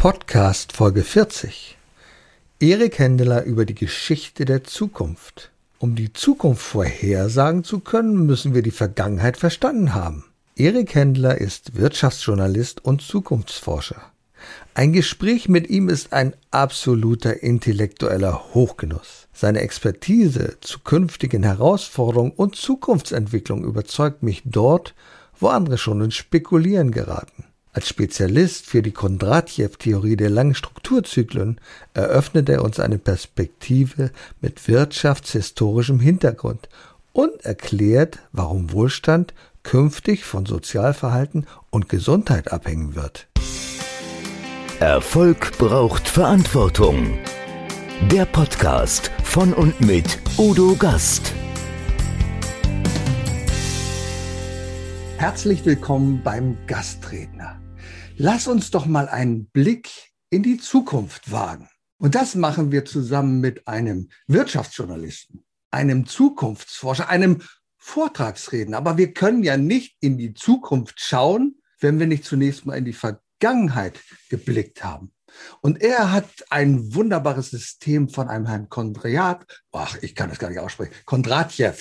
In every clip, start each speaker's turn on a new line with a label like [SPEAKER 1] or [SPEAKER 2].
[SPEAKER 1] Podcast Folge 40. Erik Händeler über die Geschichte der Zukunft. Um die Zukunft vorhersagen zu können, müssen wir die Vergangenheit verstanden haben. Erik Händler ist Wirtschaftsjournalist und Zukunftsforscher. Ein Gespräch mit ihm ist ein absoluter intellektueller Hochgenuss. Seine Expertise zu künftigen Herausforderungen und Zukunftsentwicklung überzeugt mich dort, wo andere schon ins Spekulieren geraten. Als Spezialist für die Kondratjew-Theorie der langen Strukturzyklen eröffnet er uns eine Perspektive mit wirtschaftshistorischem Hintergrund und erklärt, warum Wohlstand künftig von Sozialverhalten und Gesundheit abhängen wird.
[SPEAKER 2] Erfolg braucht Verantwortung. Der Podcast von und mit Udo Gast.
[SPEAKER 1] Herzlich willkommen beim Gastredner. Lass uns doch mal einen Blick in die Zukunft wagen. Und das machen wir zusammen mit einem Wirtschaftsjournalisten, einem Zukunftsforscher, einem Vortragsredner. Aber wir können ja nicht in die Zukunft schauen, wenn wir nicht zunächst mal in die Vergangenheit geblickt haben. Und er hat ein wunderbares System von einem Herrn Kondriat, ach, ich kann das gar nicht aussprechen, Kondratjew,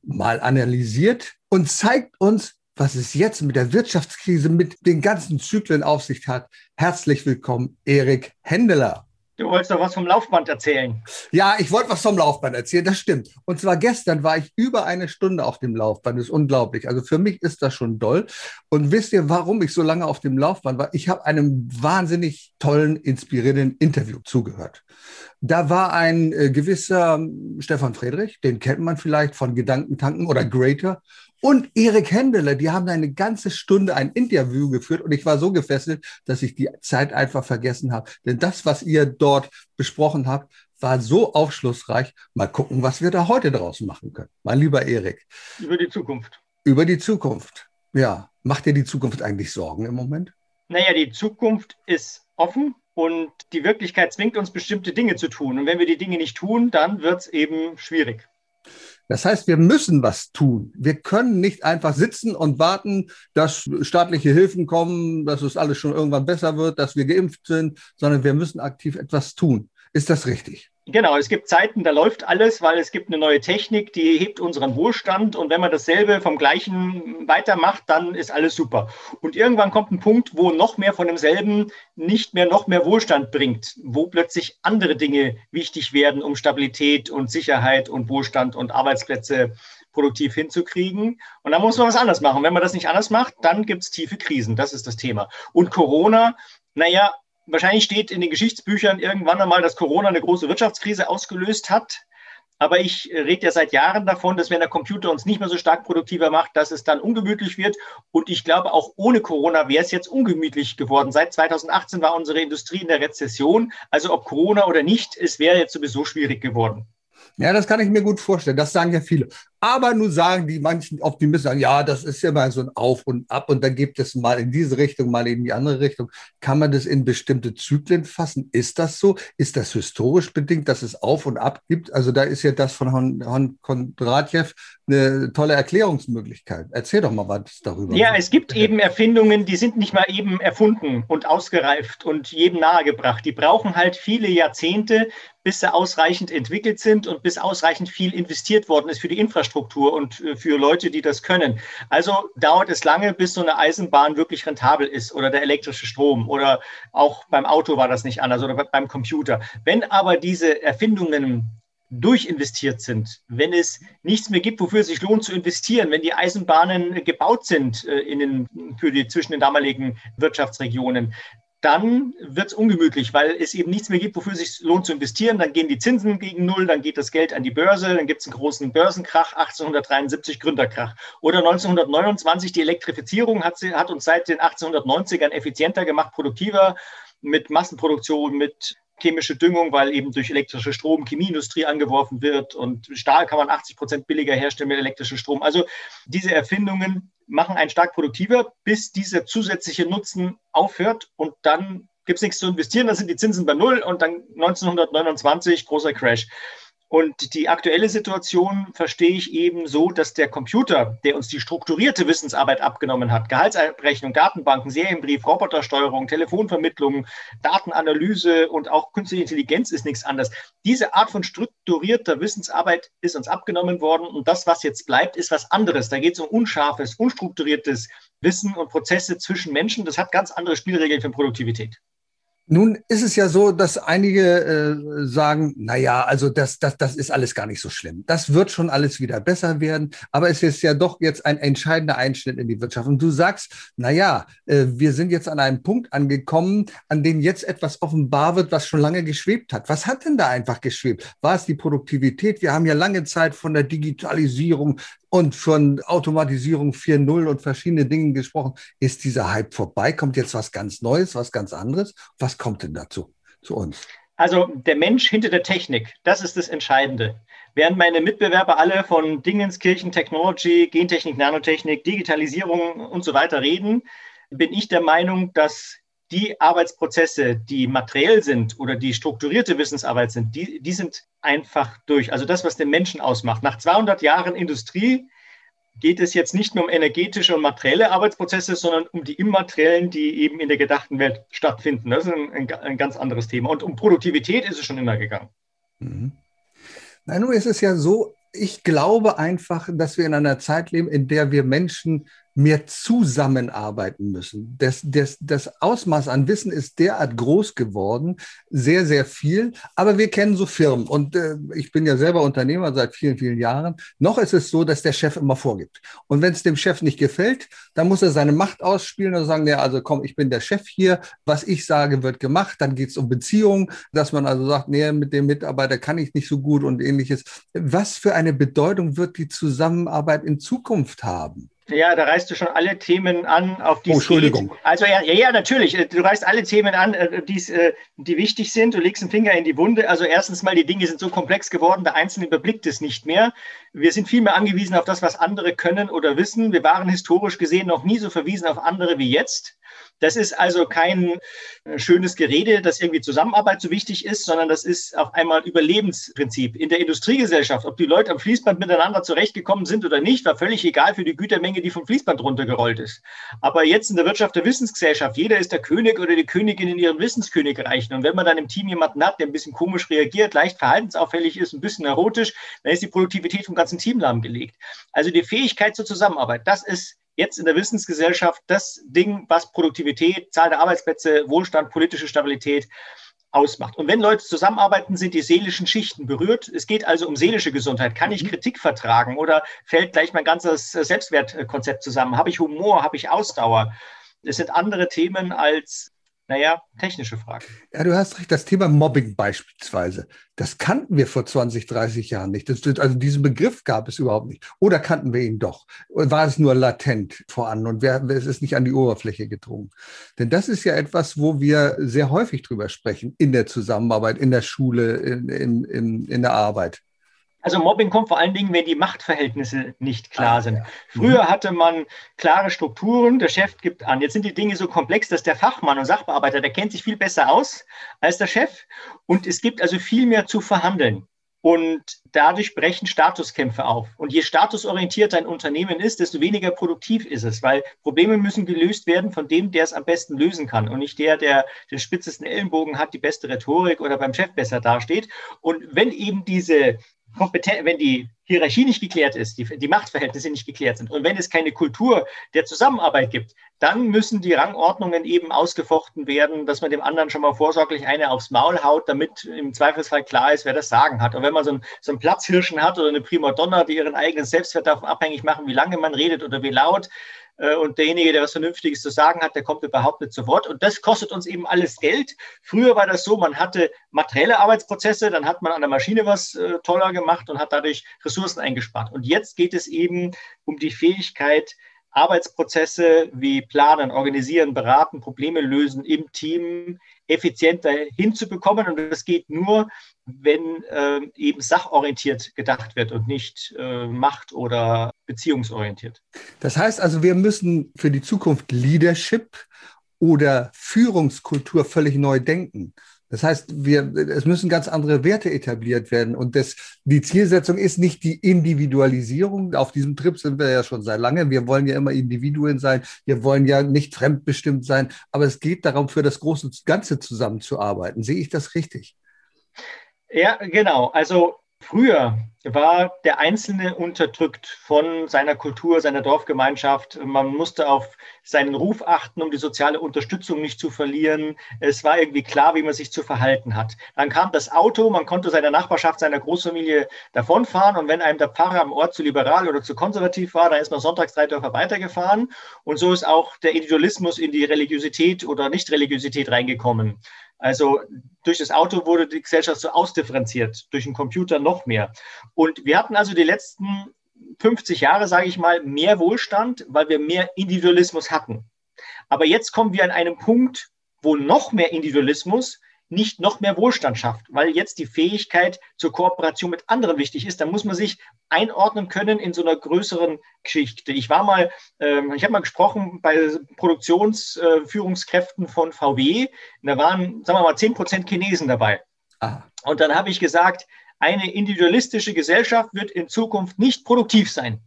[SPEAKER 1] mal analysiert und zeigt uns, was es jetzt mit der Wirtschaftskrise, mit den ganzen Zyklen auf sich hat. Herzlich willkommen, Erik Händeler.
[SPEAKER 3] Du wolltest doch was vom Laufband erzählen.
[SPEAKER 1] Ja, ich wollte was vom Laufband erzählen, das stimmt. Und zwar gestern war ich über eine Stunde auf dem Laufband. Das ist unglaublich. Also für mich ist das schon doll. Und wisst ihr, warum ich so lange auf dem Laufband war? Ich habe einem wahnsinnig tollen, inspirierenden Interview zugehört. Da war ein äh, gewisser Stefan Friedrich, den kennt man vielleicht von Gedankentanken oder Greater und Erik Händeler, die haben eine ganze Stunde ein Interview geführt und ich war so gefesselt, dass ich die Zeit einfach vergessen habe. Denn das, was ihr dort besprochen habt, war so aufschlussreich. Mal gucken, was wir da heute draus machen können. Mein lieber Erik.
[SPEAKER 3] Über die Zukunft.
[SPEAKER 1] Über die Zukunft. Ja. Macht dir die Zukunft eigentlich Sorgen im Moment?
[SPEAKER 3] Naja, die Zukunft ist offen und die Wirklichkeit zwingt uns, bestimmte Dinge zu tun. Und wenn wir die Dinge nicht tun, dann wird es eben schwierig.
[SPEAKER 1] Das heißt, wir müssen was tun. Wir können nicht einfach sitzen und warten, dass staatliche Hilfen kommen, dass es alles schon irgendwann besser wird, dass wir geimpft sind, sondern wir müssen aktiv etwas tun. Ist das richtig?
[SPEAKER 3] Genau, es gibt Zeiten, da läuft alles, weil es gibt eine neue Technik, die hebt unseren Wohlstand und wenn man dasselbe vom gleichen weitermacht, dann ist alles super. Und irgendwann kommt ein Punkt, wo noch mehr von demselben nicht mehr noch mehr Wohlstand bringt, wo plötzlich andere Dinge wichtig werden, um Stabilität und Sicherheit und Wohlstand und Arbeitsplätze produktiv hinzukriegen. Und dann muss man was anders machen. Wenn man das nicht anders macht, dann gibt es tiefe Krisen. Das ist das Thema. Und Corona, naja, wahrscheinlich steht in den Geschichtsbüchern irgendwann einmal, dass Corona eine große Wirtschaftskrise ausgelöst hat. Aber ich rede ja seit Jahren davon, dass wenn der Computer uns nicht mehr so stark produktiver macht, dass es dann ungemütlich wird. Und ich glaube, auch ohne Corona wäre es jetzt ungemütlich geworden. Seit 2018 war unsere Industrie in der Rezession. Also ob Corona oder nicht, es wäre jetzt sowieso schwierig geworden.
[SPEAKER 1] Ja, das kann ich mir gut vorstellen. Das sagen ja viele. Aber nun sagen die manchen Optimisten, sagen, ja, das ist ja mal so ein Auf und Ab und dann gibt es mal in diese Richtung, mal in die andere Richtung. Kann man das in bestimmte Zyklen fassen? Ist das so? Ist das historisch bedingt, dass es Auf und Ab gibt? Also da ist ja das von Hon Kondratjew eine tolle Erklärungsmöglichkeit. Erzähl doch mal was darüber.
[SPEAKER 3] Ja, es gibt eben Erfindungen, die sind nicht mal eben erfunden und ausgereift und jedem nahegebracht. Die brauchen halt viele Jahrzehnte, bis sie ausreichend entwickelt sind und bis ausreichend viel investiert worden ist für die Infrastruktur und äh, für Leute, die das können. Also dauert es lange, bis so eine Eisenbahn wirklich rentabel ist oder der elektrische Strom oder auch beim Auto war das nicht anders oder beim Computer. Wenn aber diese Erfindungen durchinvestiert sind, wenn es nichts mehr gibt, wofür es sich lohnt zu investieren, wenn die Eisenbahnen gebaut sind äh, in den, für die, zwischen den damaligen Wirtschaftsregionen, dann wird es ungemütlich, weil es eben nichts mehr gibt, wofür es sich lohnt zu investieren. Dann gehen die Zinsen gegen Null, dann geht das Geld an die Börse, dann gibt es einen großen Börsenkrach, 1873 Gründerkrach. Oder 1929 die Elektrifizierung hat, hat uns seit den 1890ern effizienter gemacht, produktiver mit Massenproduktion, mit chemische Düngung, weil eben durch elektrische Strom Chemieindustrie angeworfen wird und Stahl kann man 80 Prozent billiger herstellen mit elektrischem Strom. Also diese Erfindungen machen einen stark produktiver, bis dieser zusätzliche Nutzen aufhört und dann gibt es nichts zu investieren, dann sind die Zinsen bei Null und dann 1929 großer Crash. Und die aktuelle Situation verstehe ich eben so, dass der Computer, der uns die strukturierte Wissensarbeit abgenommen hat, Gehaltsabrechnung, Datenbanken, Serienbrief, Robotersteuerung, Telefonvermittlung, Datenanalyse und auch künstliche Intelligenz ist nichts anderes. Diese Art von strukturierter Wissensarbeit ist uns abgenommen worden und das, was jetzt bleibt, ist was anderes. Da geht es um unscharfes, unstrukturiertes Wissen und Prozesse zwischen Menschen. Das hat ganz andere Spielregeln für Produktivität.
[SPEAKER 1] Nun ist es ja so, dass einige äh, sagen, na ja, also das, das, das ist alles gar nicht so schlimm. Das wird schon alles wieder besser werden. Aber es ist ja doch jetzt ein entscheidender Einschnitt in die Wirtschaft. Und du sagst, na ja, äh, wir sind jetzt an einem Punkt angekommen, an dem jetzt etwas offenbar wird, was schon lange geschwebt hat. Was hat denn da einfach geschwebt? War es die Produktivität? Wir haben ja lange Zeit von der Digitalisierung und von Automatisierung 4.0 und verschiedene Dingen gesprochen. Ist dieser Hype vorbei? Kommt jetzt was ganz Neues, was ganz anderes? Was kommt denn dazu zu uns?
[SPEAKER 3] Also der Mensch hinter der Technik, das ist das Entscheidende. Während meine Mitbewerber alle von Dingenskirchen, Technology, Gentechnik, Nanotechnik, Digitalisierung und so weiter reden, bin ich der Meinung, dass die Arbeitsprozesse, die materiell sind oder die strukturierte Wissensarbeit sind, die, die sind einfach durch. Also das, was den Menschen ausmacht. Nach 200 Jahren Industrie geht es jetzt nicht mehr um energetische und materielle Arbeitsprozesse, sondern um die immateriellen, die eben in der gedachten Welt stattfinden. Das ist ein, ein, ein ganz anderes Thema. Und um Produktivität ist es schon immer gegangen.
[SPEAKER 1] Mhm. Na, nun ist es ja so, ich glaube einfach, dass wir in einer Zeit leben, in der wir Menschen mehr zusammenarbeiten müssen. Das, das, das Ausmaß an Wissen ist derart groß geworden, sehr, sehr viel. Aber wir kennen so Firmen und äh, ich bin ja selber Unternehmer seit vielen, vielen Jahren. Noch ist es so, dass der Chef immer vorgibt. Und wenn es dem Chef nicht gefällt, dann muss er seine Macht ausspielen und sagen, ja, also komm, ich bin der Chef hier. Was ich sage, wird gemacht. Dann geht es um Beziehungen, dass man also sagt, nee, mit dem Mitarbeiter kann ich nicht so gut und ähnliches. Was für eine Bedeutung wird die Zusammenarbeit in Zukunft haben?
[SPEAKER 3] Ja, da reißt du schon alle Themen an, auf die
[SPEAKER 1] oh, Entschuldigung.
[SPEAKER 3] Geht. Also ja, ja, natürlich. Du reißt alle Themen an, äh, die's, äh, die wichtig sind. Du legst den Finger in die Wunde. Also erstens mal, die Dinge sind so komplex geworden, der Einzelne überblickt es nicht mehr. Wir sind viel mehr angewiesen auf das, was andere können oder wissen. Wir waren historisch gesehen noch nie so verwiesen auf andere wie jetzt. Das ist also kein äh, schönes Gerede, dass irgendwie Zusammenarbeit so wichtig ist, sondern das ist auf einmal Überlebensprinzip. In der Industriegesellschaft, ob die Leute am Fließband miteinander zurechtgekommen sind oder nicht, war völlig egal für die Gütermenge, die vom Fließband runtergerollt ist. Aber jetzt in der Wirtschaft der Wissensgesellschaft, jeder ist der König oder die Königin in ihren Wissenskönigreichen. Und wenn man dann im Team jemanden hat, der ein bisschen komisch reagiert, leicht verhaltensauffällig ist, ein bisschen erotisch, dann ist die Produktivität vom ganzen Team lahmgelegt. Also die Fähigkeit zur Zusammenarbeit, das ist jetzt in der Wissensgesellschaft das Ding, was Produktivität, Zahl der Arbeitsplätze, Wohlstand, politische Stabilität ausmacht. Und wenn Leute zusammenarbeiten, sind die seelischen Schichten berührt. Es geht also um seelische Gesundheit. Kann ich mhm. Kritik vertragen oder fällt gleich mein ganzes Selbstwertkonzept zusammen? Habe ich Humor? Habe ich Ausdauer? Es sind andere Themen als naja, technische Frage.
[SPEAKER 1] Ja, du hast recht. Das Thema Mobbing beispielsweise, das kannten wir vor 20, 30 Jahren nicht. Das, also diesen Begriff gab es überhaupt nicht. Oder kannten wir ihn doch? War es nur latent voran und wer, es ist nicht an die Oberfläche gedrungen? Denn das ist ja etwas, wo wir sehr häufig drüber sprechen in der Zusammenarbeit, in der Schule, in, in, in, in der Arbeit.
[SPEAKER 3] Also Mobbing kommt vor allen Dingen, wenn die Machtverhältnisse nicht klar ah, sind. Ja. Früher mhm. hatte man klare Strukturen, der Chef gibt an. Jetzt sind die Dinge so komplex, dass der Fachmann und Sachbearbeiter, der kennt sich viel besser aus als der Chef. Und es gibt also viel mehr zu verhandeln. Und dadurch brechen Statuskämpfe auf. Und je statusorientierter ein Unternehmen ist, desto weniger produktiv ist es, weil Probleme müssen gelöst werden von dem, der es am besten lösen kann und nicht der, der den spitzesten Ellenbogen hat, die beste Rhetorik oder beim Chef besser dasteht. Und wenn eben diese Kompetenz, wenn die Hierarchie nicht geklärt ist, die, die Machtverhältnisse nicht geklärt sind und wenn es keine Kultur der Zusammenarbeit gibt, dann müssen die Rangordnungen eben ausgefochten werden, dass man dem anderen schon mal vorsorglich eine aufs Maul haut, damit im Zweifelsfall klar ist, wer das Sagen hat. Und wenn man so einen, so einen Platzhirschen hat oder eine Primadonna, die ihren eigenen Selbstwert davon abhängig machen, wie lange man redet oder wie laut, und derjenige, der was Vernünftiges zu sagen hat, der kommt überhaupt nicht zu Wort. Und das kostet uns eben alles Geld. Früher war das so, man hatte materielle Arbeitsprozesse, dann hat man an der Maschine was äh, toller gemacht und hat dadurch Ressourcen eingespart. Und jetzt geht es eben um die Fähigkeit, Arbeitsprozesse wie planen, organisieren, beraten, Probleme lösen im Team effizienter hinzubekommen. Und das geht nur, wenn äh, eben sachorientiert gedacht wird und nicht äh, macht- oder beziehungsorientiert.
[SPEAKER 1] Das heißt also, wir müssen für die Zukunft Leadership oder Führungskultur völlig neu denken. Das heißt, wir, es müssen ganz andere Werte etabliert werden. Und das, die Zielsetzung ist nicht die Individualisierung. Auf diesem Trip sind wir ja schon seit langem. Wir wollen ja immer Individuen sein. Wir wollen ja nicht fremdbestimmt sein. Aber es geht darum, für das große Ganze zusammenzuarbeiten. Sehe ich das richtig?
[SPEAKER 3] Ja, genau. Also Früher war der Einzelne unterdrückt von seiner Kultur, seiner Dorfgemeinschaft. Man musste auf seinen Ruf achten, um die soziale Unterstützung nicht zu verlieren. Es war irgendwie klar, wie man sich zu verhalten hat. Dann kam das Auto, man konnte seiner Nachbarschaft, seiner Großfamilie davonfahren. Und wenn einem der Pfarrer am Ort zu liberal oder zu konservativ war, dann ist man sonntags drei Dörfer weitergefahren. Und so ist auch der Individualismus in die Religiosität oder Nicht-Religiosität reingekommen. Also durch das Auto wurde die Gesellschaft so ausdifferenziert, durch den Computer noch mehr. Und wir hatten also die letzten 50 Jahre, sage ich mal, mehr Wohlstand, weil wir mehr Individualismus hatten. Aber jetzt kommen wir an einem Punkt, wo noch mehr Individualismus nicht noch mehr Wohlstand schafft, weil jetzt die Fähigkeit zur Kooperation mit anderen wichtig ist. Da muss man sich einordnen können in so einer größeren Geschichte. Ich war mal, äh, ich habe mal gesprochen bei Produktionsführungskräften äh, von VW. Da waren, sagen wir mal, 10 Prozent Chinesen dabei. Aha. Und dann habe ich gesagt, eine individualistische Gesellschaft wird in Zukunft nicht produktiv sein.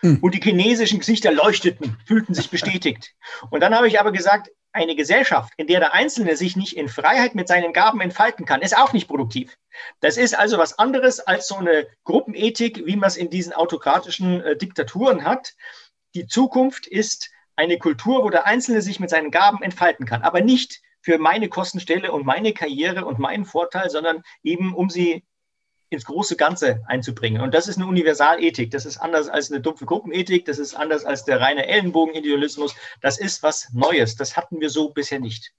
[SPEAKER 3] Hm. Und die chinesischen Gesichter leuchteten, fühlten sich bestätigt. Und dann habe ich aber gesagt, eine Gesellschaft, in der der Einzelne sich nicht in Freiheit mit seinen Gaben entfalten kann, ist auch nicht produktiv. Das ist also was anderes als so eine Gruppenethik, wie man es in diesen autokratischen äh, Diktaturen hat. Die Zukunft ist eine Kultur, wo der Einzelne sich mit seinen Gaben entfalten kann, aber nicht für meine Kostenstelle und meine Karriere und meinen Vorteil, sondern eben um sie ins große Ganze einzubringen. Und das ist eine Universalethik. Das ist anders als eine dumpfe Gruppenethik. Das ist anders als der reine Ellenbogenidealismus. Das ist was Neues. Das hatten wir so bisher nicht.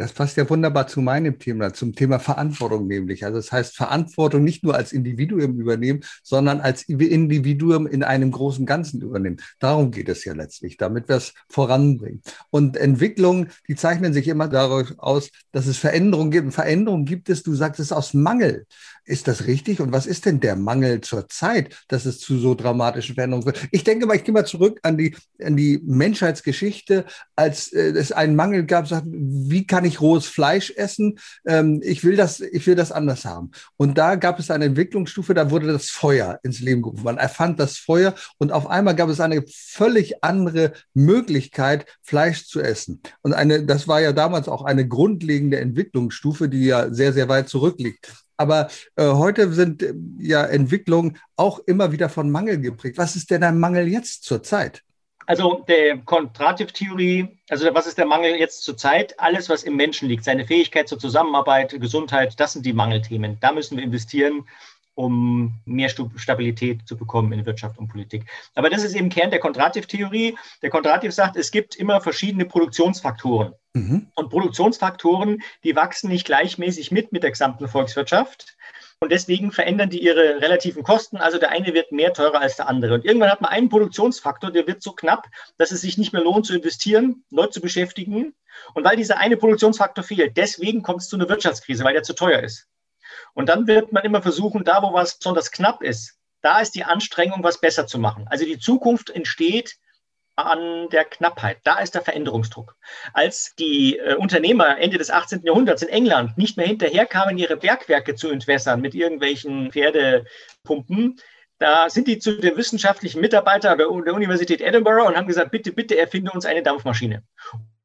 [SPEAKER 1] Das passt ja wunderbar zu meinem Thema, zum Thema Verantwortung nämlich. Also das heißt, Verantwortung nicht nur als Individuum übernehmen, sondern als Individuum in einem großen Ganzen übernehmen. Darum geht es ja letztlich, damit wir es voranbringen. Und Entwicklungen, die zeichnen sich immer daraus aus, dass es Veränderungen gibt. Und Veränderungen gibt es, du sagst es aus Mangel. Ist das richtig? Und was ist denn der Mangel zur Zeit, dass es zu so dramatischen Veränderungen wird? Ich denke mal, ich gehe mal zurück an die, an die Menschheitsgeschichte, als äh, es einen Mangel gab, sagt, wie kann ich rohes Fleisch essen? Ähm, ich will das, ich will das anders haben. Und da gab es eine Entwicklungsstufe, da wurde das Feuer ins Leben gerufen. Man erfand das Feuer und auf einmal gab es eine völlig andere Möglichkeit, Fleisch zu essen. Und eine, das war ja damals auch eine grundlegende Entwicklungsstufe, die ja sehr, sehr weit zurückliegt. Aber äh, heute sind äh, ja Entwicklungen auch immer wieder von Mangel geprägt. Was ist denn ein Mangel jetzt zur Zeit?
[SPEAKER 3] Also der Kontrativtheorie, also was ist der Mangel jetzt zur Zeit? Alles, was im Menschen liegt, seine Fähigkeit zur Zusammenarbeit, Gesundheit, das sind die Mangelthemen. Da müssen wir investieren um mehr Stabilität zu bekommen in Wirtschaft und Politik. Aber das ist eben Kern der Kontrativ-Theorie. Der Kontrativ sagt, es gibt immer verschiedene Produktionsfaktoren. Mhm. Und Produktionsfaktoren, die wachsen nicht gleichmäßig mit mit der gesamten Volkswirtschaft. Und deswegen verändern die ihre relativen Kosten. Also der eine wird mehr teurer als der andere. Und irgendwann hat man einen Produktionsfaktor, der wird so knapp, dass es sich nicht mehr lohnt zu investieren, neu zu beschäftigen. Und weil dieser eine Produktionsfaktor fehlt, deswegen kommt es zu einer Wirtschaftskrise, weil der zu teuer ist. Und dann wird man immer versuchen, da wo was besonders knapp ist, da ist die Anstrengung, was besser zu machen. Also die Zukunft entsteht an der Knappheit. Da ist der Veränderungsdruck. Als die äh, Unternehmer Ende des 18. Jahrhunderts in England nicht mehr hinterherkamen, ihre Bergwerke zu entwässern mit irgendwelchen Pferdepumpen, da sind die zu den wissenschaftlichen Mitarbeitern der, der Universität Edinburgh und haben gesagt, bitte, bitte erfinde uns eine Dampfmaschine.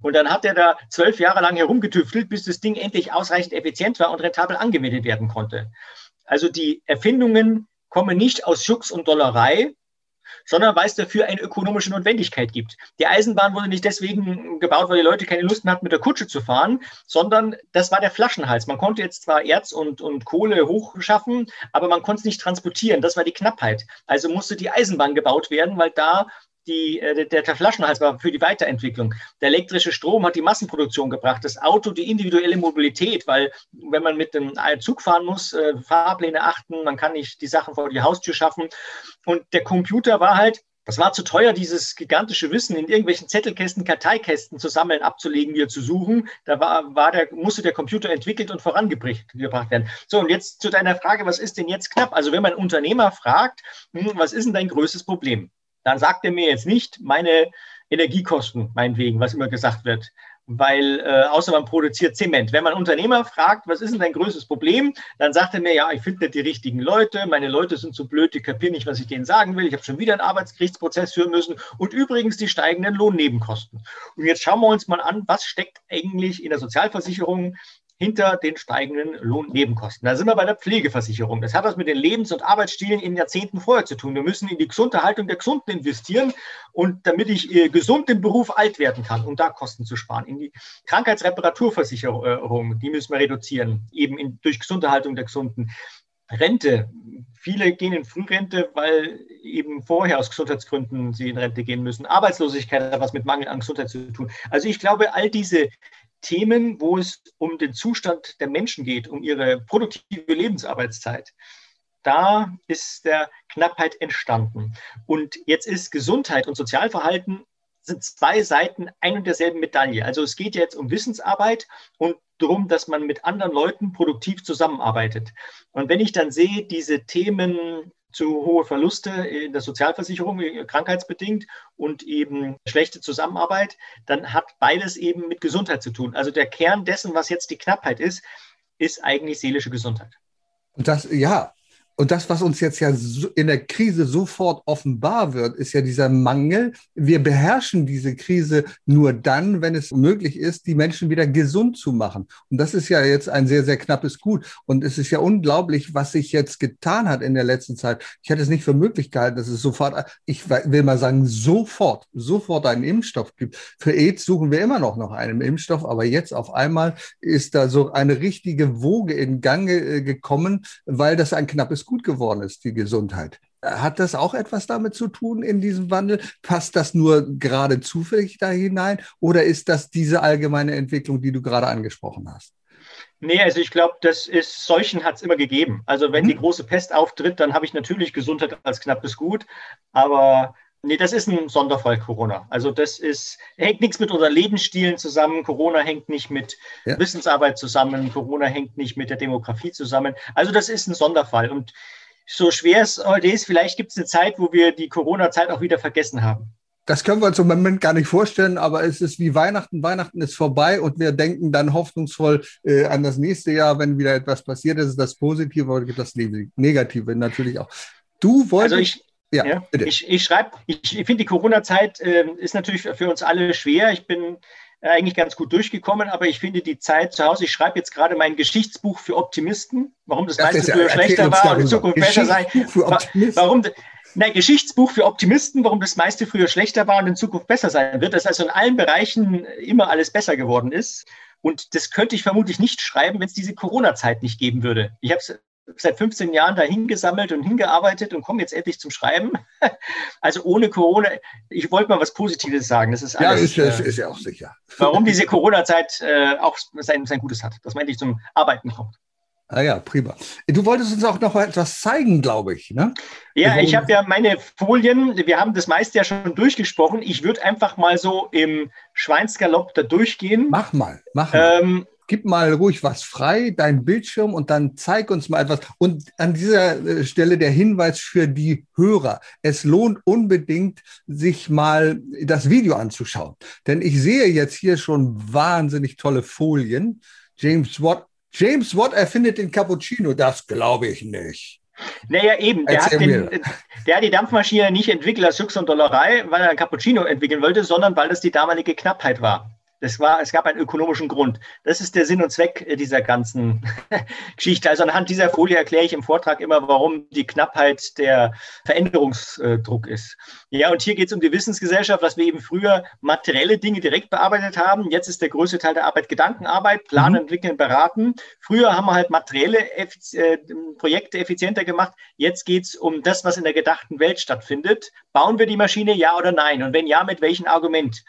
[SPEAKER 3] Und dann hat er da zwölf Jahre lang herumgetüftelt, bis das Ding endlich ausreichend effizient war und rentabel angewendet werden konnte. Also die Erfindungen kommen nicht aus Schux und Dollerei, sondern weil es dafür eine ökonomische Notwendigkeit gibt. Die Eisenbahn wurde nicht deswegen gebaut, weil die Leute keine Lust mehr hatten, mit der Kutsche zu fahren, sondern das war der Flaschenhals. Man konnte jetzt zwar Erz und, und Kohle hochschaffen, aber man konnte es nicht transportieren. Das war die Knappheit. Also musste die Eisenbahn gebaut werden, weil da die, äh, der, der Flaschenhals war für die Weiterentwicklung. Der elektrische Strom hat die Massenproduktion gebracht, das Auto die individuelle Mobilität, weil wenn man mit dem Zug fahren muss, äh, Fahrpläne achten, man kann nicht die Sachen vor die Haustür schaffen. Und der Computer war halt, das war zu teuer, dieses gigantische Wissen in irgendwelchen Zettelkästen, Karteikästen zu sammeln, abzulegen, wieder zu suchen. Da war, war der, musste der Computer entwickelt und vorangebracht werden. So, und jetzt zu deiner Frage, was ist denn jetzt knapp? Also wenn man Unternehmer fragt, hm, was ist denn dein größtes Problem? Dann sagt er mir jetzt nicht meine Energiekosten, meinetwegen, was immer gesagt wird. weil äh, außer man produziert Zement. Wenn man Unternehmer fragt, was ist denn dein größtes Problem, dann sagt er mir, ja, ich finde nicht die richtigen Leute, meine Leute sind zu blöd, die kapieren nicht, was ich denen sagen will, ich habe schon wieder einen Arbeitsgerichtsprozess führen müssen und übrigens die steigenden Lohnnebenkosten. Und jetzt schauen wir uns mal an, was steckt eigentlich in der Sozialversicherung hinter den steigenden Lohnnebenkosten. Da sind wir bei der Pflegeversicherung. Das hat was mit den Lebens- und Arbeitsstilen in Jahrzehnten vorher zu tun. Wir müssen in die Gesunderhaltung der Gesunden investieren und damit ich äh, gesund im Beruf alt werden kann, um da Kosten zu sparen. In die Krankheitsreparaturversicherung, die müssen wir reduzieren, eben in, durch Gesunderhaltung der Gesunden. Rente. Viele gehen in Frührente, weil eben vorher aus Gesundheitsgründen sie in Rente gehen müssen. Arbeitslosigkeit hat was mit Mangel an Gesundheit zu tun. Also ich glaube, all diese Themen, wo es um den Zustand der Menschen geht, um ihre produktive Lebensarbeitszeit. Da ist der Knappheit entstanden. Und jetzt ist Gesundheit und Sozialverhalten sind zwei Seiten ein und derselben Medaille. Also es geht jetzt um Wissensarbeit und darum, dass man mit anderen Leuten produktiv zusammenarbeitet. Und wenn ich dann sehe, diese Themen zu hohe Verluste in der Sozialversicherung, äh, krankheitsbedingt und eben schlechte Zusammenarbeit, dann hat beides eben mit Gesundheit zu tun. Also der Kern dessen, was jetzt die Knappheit ist, ist eigentlich seelische Gesundheit.
[SPEAKER 1] Und das, ja, und das, was uns jetzt ja in der Krise sofort offenbar wird, ist ja dieser Mangel. Wir beherrschen diese Krise nur dann, wenn es möglich ist, die Menschen wieder gesund zu machen. Und das ist ja jetzt ein sehr, sehr knappes Gut. Und es ist ja unglaublich, was sich jetzt getan hat in der letzten Zeit. Ich hätte es nicht für möglich gehalten, dass es sofort, ich will mal sagen, sofort, sofort einen Impfstoff gibt. Für AIDS suchen wir immer noch nach einem Impfstoff, aber jetzt auf einmal ist da so eine richtige Woge in Gang äh, gekommen, weil das ein knappes gut geworden ist, die Gesundheit. Hat das auch etwas damit zu tun in diesem Wandel? Passt das nur gerade zufällig da hinein oder ist das diese allgemeine Entwicklung, die du gerade angesprochen hast?
[SPEAKER 3] Nee, also ich glaube, das ist, Seuchen hat es immer gegeben. Also wenn mhm. die große Pest auftritt, dann habe ich natürlich Gesundheit als knappes Gut, aber Nee, das ist ein Sonderfall Corona. Also das ist, hängt nichts mit unseren Lebensstilen zusammen. Corona hängt nicht mit ja. Wissensarbeit zusammen. Corona hängt nicht mit der Demografie zusammen. Also das ist ein Sonderfall. Und so schwer es heute ist, vielleicht gibt es eine Zeit, wo wir die Corona-Zeit auch wieder vergessen haben.
[SPEAKER 1] Das können wir uns im Moment gar nicht vorstellen, aber es ist wie Weihnachten. Weihnachten ist vorbei und wir denken dann hoffnungsvoll äh, an das nächste Jahr, wenn wieder etwas passiert. Ist das Positive oder das Negative natürlich auch. Du wolltest. Also ich,
[SPEAKER 3] ja, ja. Ich, ich schreibe, ich, ich finde, die Corona-Zeit äh, ist natürlich für uns alle schwer. Ich bin eigentlich ganz gut durchgekommen, aber ich finde die Zeit zu Hause, ich schreibe jetzt gerade mein Geschichtsbuch für Optimisten, warum das, das meiste früher schlechter war und in Zukunft besser sei. Warum, Nein, Geschichtsbuch für Optimisten, warum das meiste früher schlechter war und in Zukunft besser sein wird, dass also in allen Bereichen immer alles besser geworden ist. Und das könnte ich vermutlich nicht schreiben, wenn es diese Corona-Zeit nicht geben würde. Ich habe es seit 15 Jahren dahin gesammelt und hingearbeitet und komme jetzt endlich zum Schreiben. Also ohne Corona, ich wollte mal was Positives sagen. Das ist alles,
[SPEAKER 1] ja, ist, äh, ist ja auch sicher.
[SPEAKER 3] Warum diese Corona-Zeit äh, auch sein, sein Gutes hat, dass man endlich zum Arbeiten kommt.
[SPEAKER 1] Ah ja, prima. Du wolltest uns auch noch etwas zeigen, glaube ich. Ne?
[SPEAKER 3] Ja, also, ich habe ja meine Folien, wir haben das meiste ja schon durchgesprochen. Ich würde einfach mal so im Schweinsgalopp da durchgehen.
[SPEAKER 1] Mach mal, mach mal. Ähm, gib mal ruhig was frei, dein Bildschirm und dann zeig uns mal etwas. Und an dieser äh, Stelle der Hinweis für die Hörer. Es lohnt unbedingt, sich mal das Video anzuschauen. Denn ich sehe jetzt hier schon wahnsinnig tolle Folien. James Watt, James Watt erfindet den Cappuccino. Das glaube ich nicht.
[SPEAKER 3] Naja, eben. Der hat, den, der hat, die Dampfmaschine nicht entwickelt als Jux und Dollerei, weil er ein Cappuccino entwickeln wollte, sondern weil das die damalige Knappheit war. Das war, es gab einen ökonomischen Grund. Das ist der Sinn und Zweck äh, dieser ganzen Geschichte. Also anhand dieser Folie erkläre ich im Vortrag immer, warum die Knappheit der Veränderungsdruck ist. Ja, und hier geht es um die Wissensgesellschaft, was wir eben früher materielle Dinge direkt bearbeitet haben. Jetzt ist der größte Teil der Arbeit Gedankenarbeit, Planen, mhm. entwickeln, beraten. Früher haben wir halt materielle Effiz äh, Projekte effizienter gemacht. Jetzt geht es um das, was in der gedachten Welt stattfindet. Bauen wir die Maschine, ja oder nein? Und wenn ja, mit welchem Argument?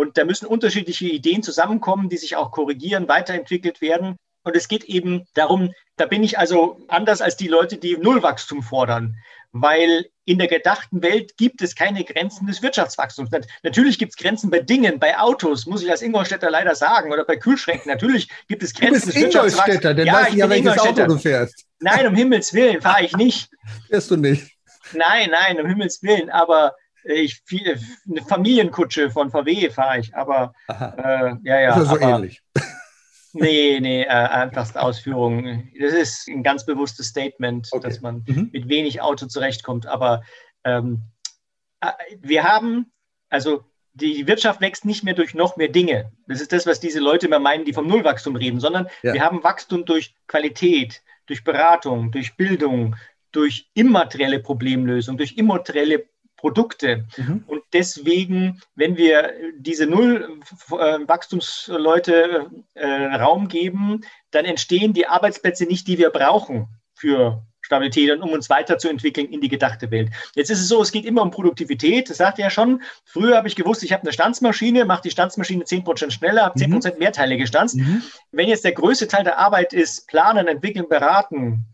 [SPEAKER 3] Und da müssen unterschiedliche Ideen zusammenkommen, die sich auch korrigieren, weiterentwickelt werden. Und es geht eben darum, da bin ich also anders als die Leute, die Nullwachstum fordern, weil in der gedachten Welt gibt es keine Grenzen des Wirtschaftswachstums. Natürlich gibt es Grenzen bei Dingen, bei Autos, muss ich als Ingolstädter leider sagen, oder bei Kühlschränken. Natürlich gibt es Grenzen
[SPEAKER 1] du bist des Ingolstädter, denn ja, weiß ich ja, welches Auto du fährst.
[SPEAKER 3] Nein, um Himmels Willen fahre ich nicht.
[SPEAKER 1] Fährst du nicht?
[SPEAKER 3] Nein, nein, um Himmels Willen. Aber Ich, eine Familienkutsche von VW fahre ich, aber äh, ja, ja.
[SPEAKER 1] Ist so
[SPEAKER 3] aber,
[SPEAKER 1] ähnlich.
[SPEAKER 3] Nee, nee, äh, einfachste Ausführung. Das ist ein ganz bewusstes Statement, okay. dass man mhm. mit wenig Auto zurechtkommt. Aber ähm, äh, wir haben, also die Wirtschaft wächst nicht mehr durch noch mehr Dinge. Das ist das, was diese Leute immer meinen, die vom Nullwachstum reden, sondern ja. wir haben Wachstum durch Qualität, durch Beratung, durch Bildung, durch immaterielle Problemlösung, durch immaterielle Produkte. Mhm. Und deswegen, wenn wir diese Null-Wachstumsleute äh, äh, Raum geben, dann entstehen die Arbeitsplätze nicht, die wir brauchen für Stabilität und um uns weiterzuentwickeln in die gedachte Welt. Jetzt ist es so, es geht immer um Produktivität. Das sagt ja schon. Früher habe ich gewusst, ich habe eine Stanzmaschine, mache die Stanzmaschine 10% schneller, habe 10% mhm. mehr Teile gestanzt. Mhm. Wenn jetzt der größte Teil der Arbeit ist, planen, entwickeln, beraten,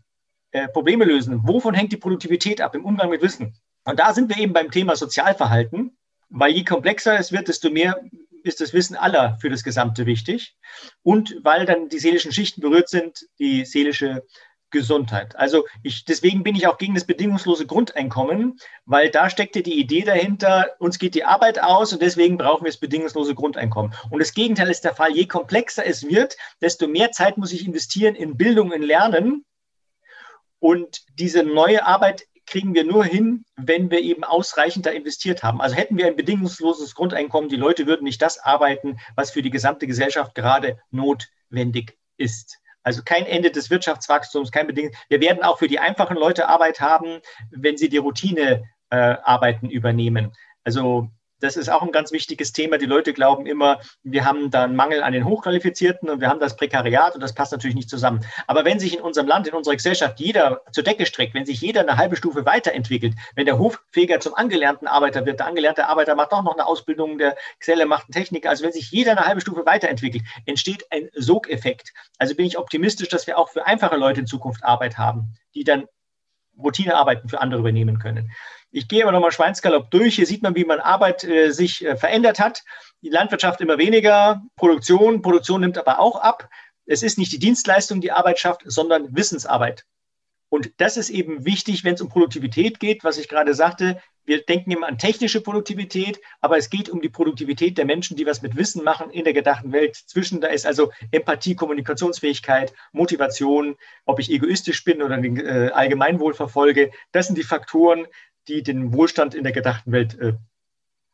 [SPEAKER 3] äh, Probleme lösen, wovon hängt die Produktivität ab im Umgang mit Wissen? Und da sind wir eben beim Thema Sozialverhalten, weil je komplexer es wird, desto mehr ist das Wissen aller für das Gesamte wichtig. Und weil dann die seelischen Schichten berührt sind, die seelische Gesundheit. Also ich, deswegen bin ich auch gegen das bedingungslose Grundeinkommen, weil da steckte die Idee dahinter, uns geht die Arbeit aus und deswegen brauchen wir das bedingungslose Grundeinkommen. Und das Gegenteil ist der Fall. Je komplexer es wird, desto mehr Zeit muss ich investieren in Bildung, in Lernen. Und diese neue Arbeit kriegen wir nur hin, wenn wir eben ausreichend da investiert haben. Also hätten wir ein bedingungsloses Grundeinkommen, die Leute würden nicht das arbeiten, was für die gesamte Gesellschaft gerade notwendig ist. Also kein Ende des Wirtschaftswachstums, kein Bedingung. Wir werden auch für die einfachen Leute Arbeit haben, wenn sie die Routinearbeiten äh, übernehmen. Also das ist auch ein ganz wichtiges Thema. Die Leute glauben immer, wir haben da einen Mangel an den Hochqualifizierten und wir haben das Prekariat und das passt natürlich nicht zusammen. Aber wenn sich in unserem Land, in unserer Gesellschaft jeder zur Decke streckt, wenn sich jeder eine halbe Stufe weiterentwickelt, wenn der Hoffeger zum angelernten Arbeiter wird, der angelernte Arbeiter macht auch noch eine Ausbildung, der Geselle macht einen Techniker, also wenn sich jeder eine halbe Stufe weiterentwickelt, entsteht ein Sogeffekt. Also bin ich optimistisch, dass wir auch für einfache Leute in Zukunft Arbeit haben, die dann Routinearbeiten für andere übernehmen können. Ich gehe aber nochmal Schweinsgalopp durch. Hier sieht man, wie man Arbeit äh, sich äh, verändert hat. Die Landwirtschaft immer weniger, Produktion, Produktion nimmt aber auch ab. Es ist nicht die Dienstleistung, die Arbeit schafft, sondern Wissensarbeit. Und das ist eben wichtig, wenn es um Produktivität geht, was ich gerade sagte. Wir denken immer an technische Produktivität, aber es geht um die Produktivität der Menschen, die was mit Wissen machen in der gedachten Welt. Zwischen da ist also Empathie, Kommunikationsfähigkeit, Motivation, ob ich egoistisch bin oder den äh, Allgemeinwohl verfolge. Das sind die Faktoren, die den Wohlstand in der gedachten Welt äh,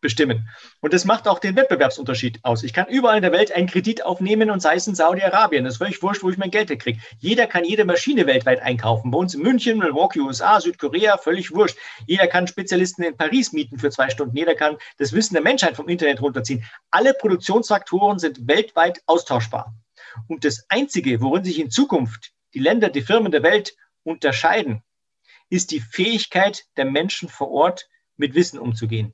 [SPEAKER 3] bestimmen. Und das macht auch den Wettbewerbsunterschied aus. Ich kann überall in der Welt einen Kredit aufnehmen und sei es in Saudi-Arabien. Das ist völlig wurscht, wo ich mein Geld herkriege. Jeder kann jede Maschine weltweit einkaufen. Bei uns in München, Milwaukee, USA, Südkorea, völlig wurscht. Jeder kann Spezialisten in Paris mieten für zwei Stunden. Jeder kann das Wissen der Menschheit vom Internet runterziehen. Alle Produktionsfaktoren sind weltweit austauschbar. Und das Einzige, worin sich in Zukunft die Länder, die Firmen der Welt unterscheiden, ist die Fähigkeit der Menschen vor Ort, mit Wissen umzugehen.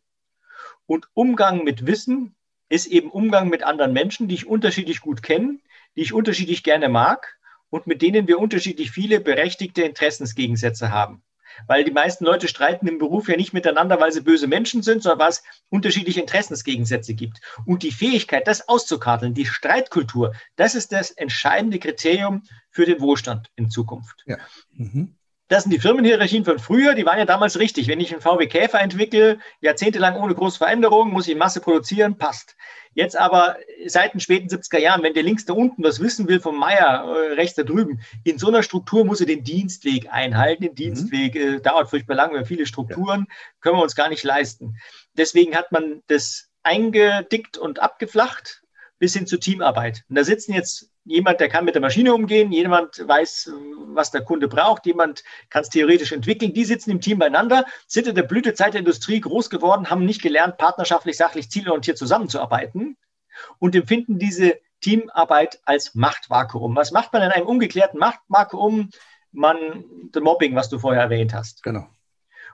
[SPEAKER 3] Und Umgang mit Wissen ist eben Umgang mit anderen Menschen, die ich unterschiedlich gut kenne, die ich unterschiedlich gerne mag und mit denen wir unterschiedlich viele berechtigte Interessensgegensätze haben. Weil die meisten Leute streiten im Beruf ja nicht miteinander, weil sie böse Menschen sind, sondern weil es unterschiedliche Interessensgegensätze gibt. Und die Fähigkeit, das auszukarteln, die Streitkultur, das ist das entscheidende Kriterium für den Wohlstand in Zukunft. Ja. Mhm. Das sind die Firmenhierarchien von früher, die waren ja damals richtig. Wenn ich einen VW Käfer entwickle, jahrzehntelang ohne große Veränderungen, muss ich in Masse produzieren, passt. Jetzt aber seit den späten 70er Jahren, wenn der links da unten was wissen will vom Meier, äh, rechts da drüben, in so einer Struktur muss er den Dienstweg einhalten. Den mhm. Dienstweg äh, dauert furchtbar lang, weil viele Strukturen können wir uns gar nicht leisten. Deswegen hat man das eingedickt und abgeflacht bis hin zur Teamarbeit. Und da sitzen jetzt jemand, der kann mit der Maschine umgehen, jemand weiß, was der Kunde braucht, jemand kann es theoretisch entwickeln. Die sitzen im Team beieinander, sind in der Blütezeit der Industrie groß geworden, haben nicht gelernt, partnerschaftlich, sachlich, zielorientiert zusammenzuarbeiten und empfinden diese Teamarbeit als Machtvakuum. Was macht man in einem ungeklärten Machtvakuum? Man, das Mobbing, was du vorher erwähnt hast.
[SPEAKER 1] Genau.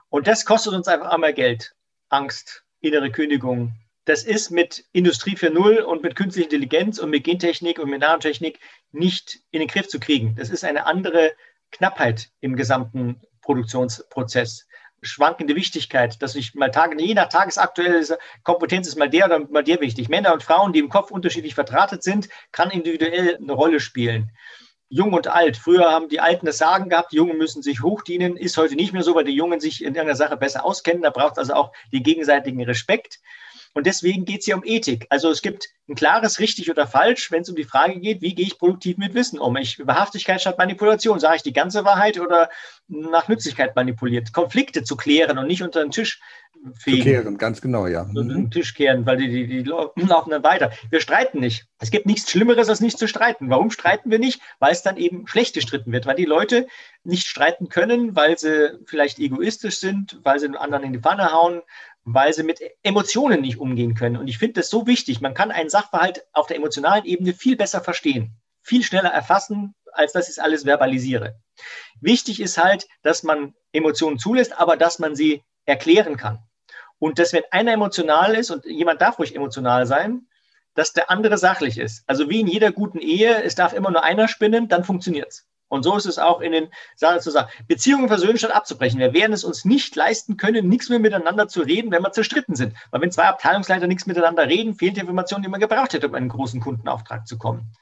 [SPEAKER 3] Und das kostet uns einfach einmal Geld, Angst, innere Kündigung, das ist mit Industrie 4.0 und mit künstlicher Intelligenz und mit Gentechnik und mit Nanotechnik nicht in den Griff zu kriegen. Das ist eine andere Knappheit im gesamten Produktionsprozess. Schwankende Wichtigkeit, dass ich mal Tage, je nach tagesaktuelle Kompetenz ist mal der oder mal der wichtig. Männer und Frauen, die im Kopf unterschiedlich verdrahtet sind, kann individuell eine Rolle spielen. Jung und alt. Früher haben die Alten das Sagen gehabt, die Jungen müssen sich hochdienen. Ist heute nicht mehr so, weil die Jungen sich in irgendeiner Sache besser auskennen. Da braucht es also auch den gegenseitigen Respekt. Und deswegen geht es hier um Ethik. Also es gibt ein klares richtig oder falsch, wenn es um die Frage geht, wie gehe ich produktiv mit Wissen um? Ich Wahrhaftigkeit statt Manipulation. Sage ich die ganze Wahrheit oder nach Nützlichkeit manipuliert? Konflikte zu klären und nicht unter den Tisch
[SPEAKER 1] fegen. Zu kehren, ganz genau, ja.
[SPEAKER 3] Unter den Tisch kehren, weil die, die, die laufen dann weiter. Wir streiten nicht. Es gibt nichts Schlimmeres, als nicht zu streiten. Warum streiten wir nicht? Weil es dann eben schlecht gestritten wird, weil die Leute nicht streiten können, weil sie vielleicht egoistisch sind, weil sie den anderen in die Pfanne hauen, weil sie mit Emotionen nicht umgehen können. Und ich finde das so wichtig. Man kann einen Sachverhalt auf der emotionalen Ebene viel besser verstehen, viel schneller erfassen, als dass ich es alles verbalisiere. Wichtig ist halt, dass man Emotionen zulässt, aber dass man sie erklären kann. Und dass wenn einer emotional ist und jemand darf ruhig emotional sein, dass der andere sachlich ist. Also wie in jeder guten Ehe, es darf immer nur einer spinnen, dann funktioniert es. Und so ist es auch in den Sachen zu sagen. Beziehungen versöhnen statt abzubrechen. Wir werden es uns nicht leisten können, nichts mehr miteinander zu reden, wenn wir zerstritten sind. Weil wenn zwei Abteilungsleiter nichts miteinander reden, fehlt die Information, die man gebraucht hätte, um einen großen Kundenauftrag zu kommen.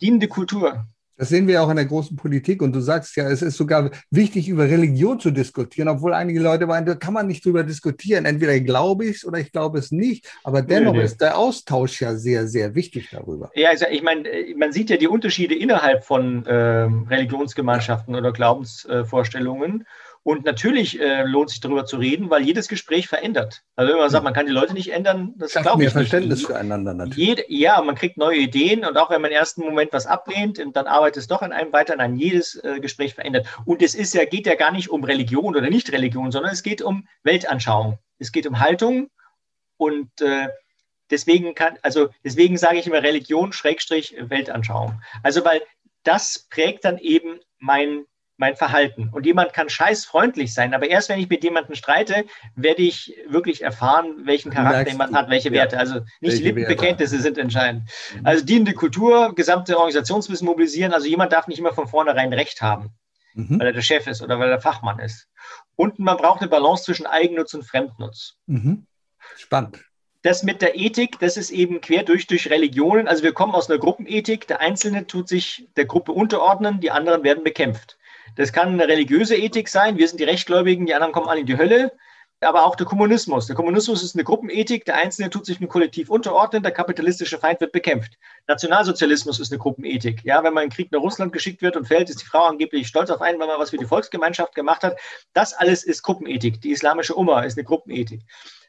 [SPEAKER 3] Dienende Kultur.
[SPEAKER 1] Das sehen wir auch in der großen Politik. Und du sagst ja, es ist sogar wichtig, über Religion zu diskutieren, obwohl einige Leute meinen, da kann man nicht drüber diskutieren. Entweder glaube ich es oder ich glaube es nicht. Aber dennoch nee, nee. ist der Austausch ja sehr, sehr wichtig darüber.
[SPEAKER 3] Ja, also ich meine, man sieht ja die Unterschiede innerhalb von äh, Religionsgemeinschaften oder Glaubensvorstellungen. Äh, und natürlich äh, lohnt sich darüber zu reden, weil jedes Gespräch verändert. Also wenn man sagt, man kann die Leute nicht ändern, das glaube ich
[SPEAKER 1] mehr Verständnis füreinander natürlich.
[SPEAKER 3] Jede, ja, man kriegt neue Ideen und auch wenn man im ersten Moment was ablehnt, dann arbeitet es doch an einem weiter, an jedes äh, Gespräch verändert. Und es ist ja, geht ja gar nicht um Religion oder Nicht-Religion, sondern es geht um Weltanschauung. Es geht um Haltung und äh, deswegen kann, also deswegen sage ich immer Religion Schrägstrich Weltanschauung. Also weil das prägt dann eben mein mein Verhalten. Und jemand kann scheißfreundlich sein, aber erst wenn ich mit jemandem streite, werde ich wirklich erfahren, welchen Charakter jemand hat, welche Werte. Also nicht Lippenbekenntnisse sind entscheidend. Mhm. Also dienende Kultur, gesamte Organisationswissen mobilisieren. Also jemand darf nicht immer von vornherein Recht haben, mhm. weil er der Chef ist oder weil er Fachmann ist. Und man braucht eine Balance zwischen Eigennutz und Fremdnutz.
[SPEAKER 1] Mhm. Spannend
[SPEAKER 3] das mit der Ethik, das ist eben quer durch, durch Religionen. Also wir kommen aus einer Gruppenethik. Der Einzelne tut sich der Gruppe unterordnen, die anderen werden bekämpft. Das kann eine religiöse Ethik sein. Wir sind die Rechtgläubigen, die anderen kommen alle in die Hölle. Aber auch der Kommunismus. Der Kommunismus ist eine Gruppenethik. Der Einzelne tut sich dem Kollektiv unterordnen. Der kapitalistische Feind wird bekämpft. Nationalsozialismus ist eine Gruppenethik. Ja, wenn man in Krieg nach Russland geschickt wird und fällt, ist die Frau angeblich stolz auf einen, weil man was für die Volksgemeinschaft gemacht hat. Das alles ist Gruppenethik. Die islamische Umma ist eine Gruppenethik.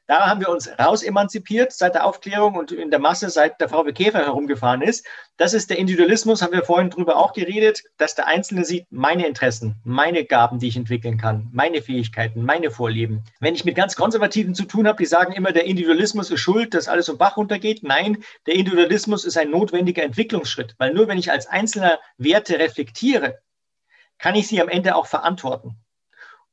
[SPEAKER 3] Da haben wir uns raus emanzipiert seit der Aufklärung und in der Masse, seit der VW Käfer herumgefahren ist. Das ist der Individualismus, haben wir vorhin drüber auch geredet, dass der Einzelne sieht, meine Interessen, meine Gaben, die ich entwickeln kann, meine Fähigkeiten, meine Vorlieben. Wenn ich mit ganz Konservativen zu tun habe, die sagen immer, der Individualismus ist schuld, dass alles um Bach runtergeht. Nein, der Individualismus ist ein notwendiger Entwicklungsschritt, weil nur wenn ich als Einzelner Werte reflektiere, kann ich sie am Ende auch verantworten.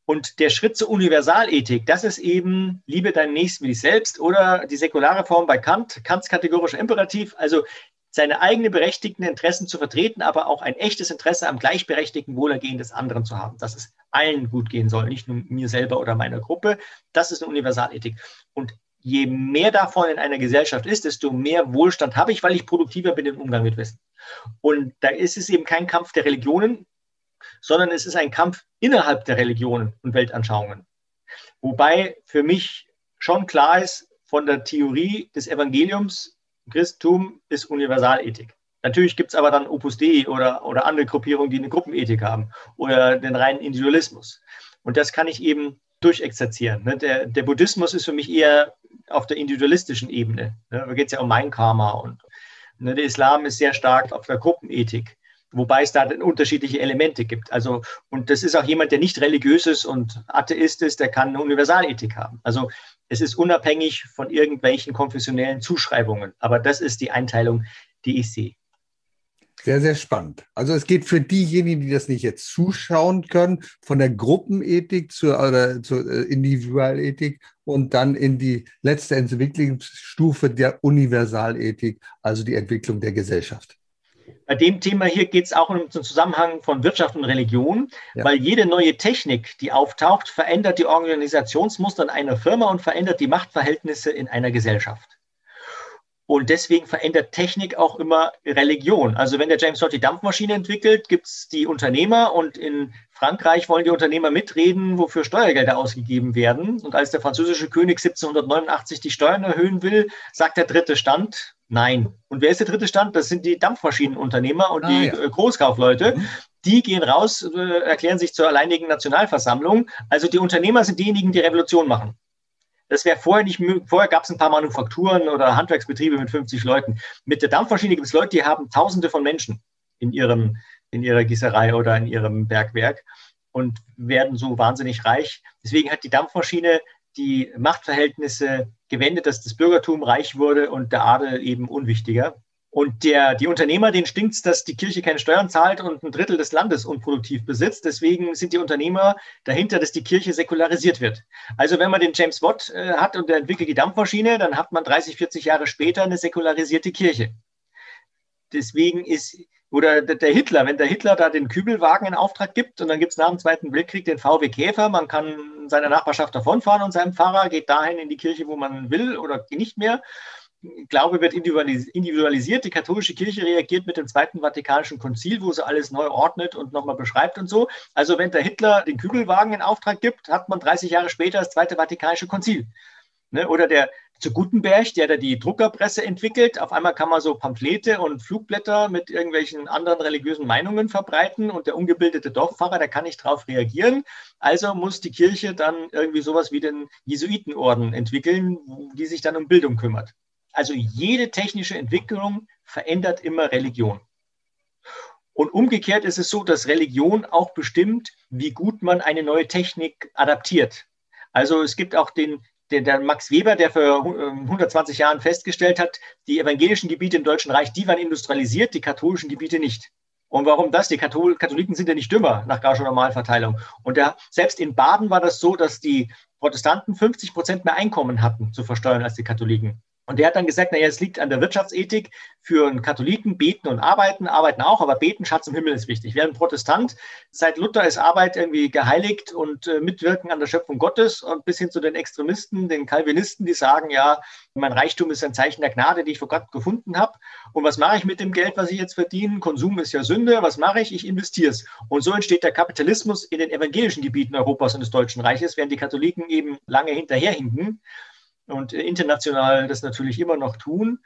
[SPEAKER 3] Und der Schritt zur Universalethik, das ist eben, liebe deinen Nächsten wie dich selbst oder die säkulare Form bei Kant, Kants kategorischer Imperativ, also seine eigenen berechtigten Interessen zu vertreten, aber auch ein echtes Interesse am gleichberechtigten Wohlergehen des anderen zu haben, dass es allen gut gehen soll, nicht nur mir selber oder meiner Gruppe. Das ist eine Universalethik. Und je mehr davon in einer Gesellschaft ist, desto mehr Wohlstand habe ich, weil ich produktiver bin im Umgang mit Wissen. Und da ist es eben kein Kampf der Religionen, sondern es ist ein Kampf innerhalb der Religionen und Weltanschauungen. Wobei für mich schon klar ist, von der Theorie des Evangeliums, Christentum ist Universalethik. Natürlich gibt es aber dann Opus Dei oder, oder andere Gruppierungen, die eine Gruppenethik haben oder den reinen Individualismus. Und das kann ich eben durchexerzieren. Ne? Der, der Buddhismus ist für mich eher auf der individualistischen Ebene. Ne? Da geht es ja um mein Karma und ne, der Islam ist sehr stark auf der Gruppenethik. Wobei es da unterschiedliche Elemente gibt. Also, und das ist auch jemand, der nicht religiös ist und Atheist ist, der kann eine Universalethik haben. Also, es ist unabhängig von irgendwelchen konfessionellen Zuschreibungen. Aber das ist die Einteilung, die ich sehe.
[SPEAKER 1] Sehr, sehr spannend. Also es geht für diejenigen, die das nicht jetzt zuschauen können, von der Gruppenethik zur, oder zur äh, Individualethik und dann in die letzte Entwicklungsstufe der Universalethik, also die Entwicklung der Gesellschaft.
[SPEAKER 3] Bei dem Thema hier geht es auch um den Zusammenhang von Wirtschaft und Religion, ja. weil jede neue Technik, die auftaucht, verändert die Organisationsmuster in einer Firma und verändert die Machtverhältnisse in einer Gesellschaft. Und deswegen verändert Technik auch immer Religion. Also wenn der James Watt die Dampfmaschine entwickelt, gibt es die Unternehmer und in Frankreich wollen die Unternehmer mitreden, wofür Steuergelder ausgegeben werden. Und als der französische König 1789 die Steuern erhöhen will, sagt der dritte Stand, nein. Und wer ist der dritte Stand? Das sind die Dampfmaschinenunternehmer und ah, die ja. Äh, Großkaufleute. Mhm. Die gehen raus, äh, erklären sich zur alleinigen Nationalversammlung. Also die Unternehmer sind diejenigen, die Revolution machen. Das wäre vorher nicht möglich. Vorher gab es ein paar Manufakturen oder Handwerksbetriebe mit 50 Leuten. Mit der Dampfmaschine gibt es Leute, die haben Tausende von Menschen in, ihrem, in ihrer Gießerei oder in ihrem Bergwerk und werden so wahnsinnig reich. Deswegen hat die Dampfmaschine die Machtverhältnisse gewendet, dass das Bürgertum reich wurde und der Adel eben unwichtiger. Und der, die Unternehmer, denen stinkt es, dass die Kirche keine Steuern zahlt und ein Drittel des Landes unproduktiv besitzt. Deswegen sind die Unternehmer dahinter, dass die Kirche säkularisiert wird. Also wenn man den James Watt äh, hat und der entwickelt die Dampfmaschine, dann hat man 30, 40 Jahre später eine säkularisierte Kirche. Deswegen ist, oder der Hitler, wenn der Hitler da den Kübelwagen in Auftrag gibt und dann gibt es nach dem Zweiten Weltkrieg den VW Käfer, man kann seiner Nachbarschaft davonfahren und seinem Fahrer geht dahin in die Kirche, wo man will oder nicht mehr. Glaube wird individualisiert. Die katholische Kirche reagiert mit dem Zweiten Vatikanischen Konzil, wo sie alles neu ordnet und nochmal beschreibt und so. Also wenn der Hitler den Kügelwagen in Auftrag gibt, hat man 30 Jahre später das Zweite Vatikanische Konzil. Ne? Oder der zu Gutenberg, der da die Druckerpresse entwickelt. Auf einmal kann man so Pamphlete und Flugblätter mit irgendwelchen anderen religiösen Meinungen verbreiten und der ungebildete Dorffahrer, der kann nicht darauf reagieren. Also muss die Kirche dann irgendwie sowas wie den Jesuitenorden entwickeln, die sich dann um Bildung kümmert. Also jede technische Entwicklung verändert immer Religion. Und umgekehrt ist es so, dass Religion auch bestimmt, wie gut man eine neue Technik adaptiert. Also es gibt auch den, den der Max Weber, der für 120 Jahren festgestellt hat, die evangelischen Gebiete im Deutschen Reich, die waren industrialisiert, die katholischen Gebiete nicht. Und warum das? Die Katholiken sind ja nicht dümmer nach Gauscher Normalverteilung. Und der, selbst in Baden war das so, dass die Protestanten 50 Prozent mehr Einkommen hatten zu versteuern als die Katholiken. Und der hat dann gesagt, naja, es liegt an der Wirtschaftsethik. Für einen Katholiken beten und arbeiten, arbeiten auch, aber beten, Schatz im Himmel ist wichtig. Während Protestant, seit Luther ist Arbeit irgendwie geheiligt und äh, mitwirken an der Schöpfung Gottes und bis hin zu den Extremisten, den Calvinisten, die sagen, ja, mein Reichtum ist ein Zeichen der Gnade, die ich vor Gott gefunden habe. Und was mache ich mit dem Geld, was ich jetzt verdiene? Konsum ist ja Sünde. Was mache ich? Ich investiere es. Und so entsteht der Kapitalismus in den evangelischen Gebieten Europas und des Deutschen Reiches, während die Katholiken eben lange hinterherhinken und international das natürlich immer noch tun.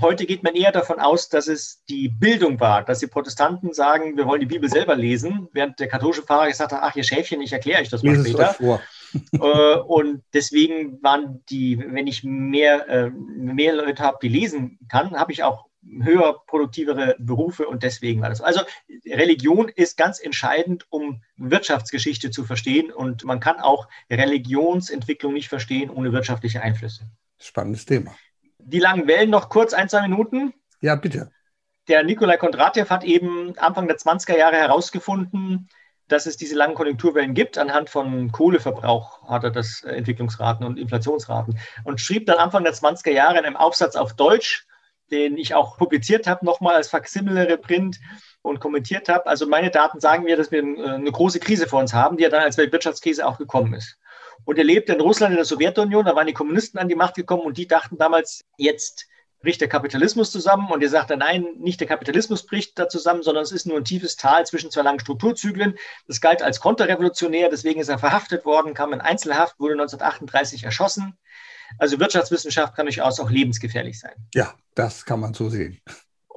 [SPEAKER 3] Heute geht man eher davon aus, dass es die Bildung war, dass die Protestanten sagen, wir wollen die Bibel selber lesen, während der katholische Pfarrer gesagt hat, ach ihr Schäfchen, ich erkläre euch das mal später. Äh, und deswegen waren die, wenn ich mehr, äh, mehr Leute habe, die lesen kann, habe ich auch höher produktivere Berufe und deswegen war das. Also Religion ist ganz entscheidend, um Wirtschaftsgeschichte zu verstehen und man kann auch Religionsentwicklung nicht verstehen ohne wirtschaftliche Einflüsse.
[SPEAKER 1] Spannendes Thema.
[SPEAKER 3] Die langen Wellen noch kurz, ein, zwei Minuten.
[SPEAKER 1] Ja, bitte.
[SPEAKER 3] Der Nikolai Kondratjew hat eben Anfang der 20er Jahre herausgefunden, dass es diese langen Konjunkturwellen gibt. Anhand von Kohleverbrauch hat er das äh, Entwicklungsraten und Inflationsraten und schrieb dann Anfang der 20er Jahre in einem Aufsatz auf Deutsch, den ich auch publiziert habe, nochmal als Faksimile Reprint und kommentiert habe. Also meine Daten sagen mir, dass wir äh, eine große Krise vor uns haben, die ja dann als Weltwirtschaftskrise auch gekommen ist. Und er lebte in Russland, in der Sowjetunion, da waren die Kommunisten an die Macht gekommen und die dachten damals, jetzt bricht der Kapitalismus zusammen und er sagte, nein, nicht der Kapitalismus bricht da zusammen, sondern es ist nur ein tiefes Tal zwischen zwei langen Strukturzyklen. Das galt als konterrevolutionär, deswegen ist er verhaftet worden, kam in Einzelhaft, wurde 1938 erschossen. Also Wirtschaftswissenschaft kann durchaus auch lebensgefährlich sein.
[SPEAKER 1] Ja, das kann man so sehen.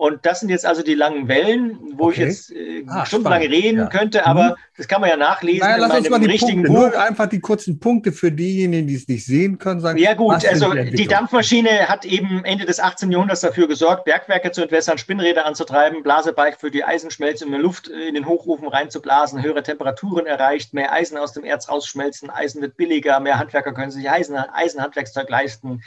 [SPEAKER 3] Und das sind jetzt also die langen Wellen, wo okay. ich jetzt äh, ah, stundenlang reden ja. könnte, aber mhm. das kann man ja nachlesen.
[SPEAKER 1] Naja, lass uns mal die richtigen Punkte, Buch. Nur einfach die kurzen Punkte für diejenigen, die es nicht sehen können. Sagen,
[SPEAKER 3] ja gut, also die, die, Dampfmaschine hat eben Ende des 18. Jahrhunderts dafür gesorgt, Bergwerke zu entwässern, Spinnräder anzutreiben, Blasebalg für die Eisenschmelze in der Luft in den Hochofen reinzublasen, höhere Temperaturen erreicht, mehr Eisen aus dem Erz rausschmelzen, Eisen wird billiger, mehr Handwerker können sich Eisen, Eisenhandwerkszeug leisten.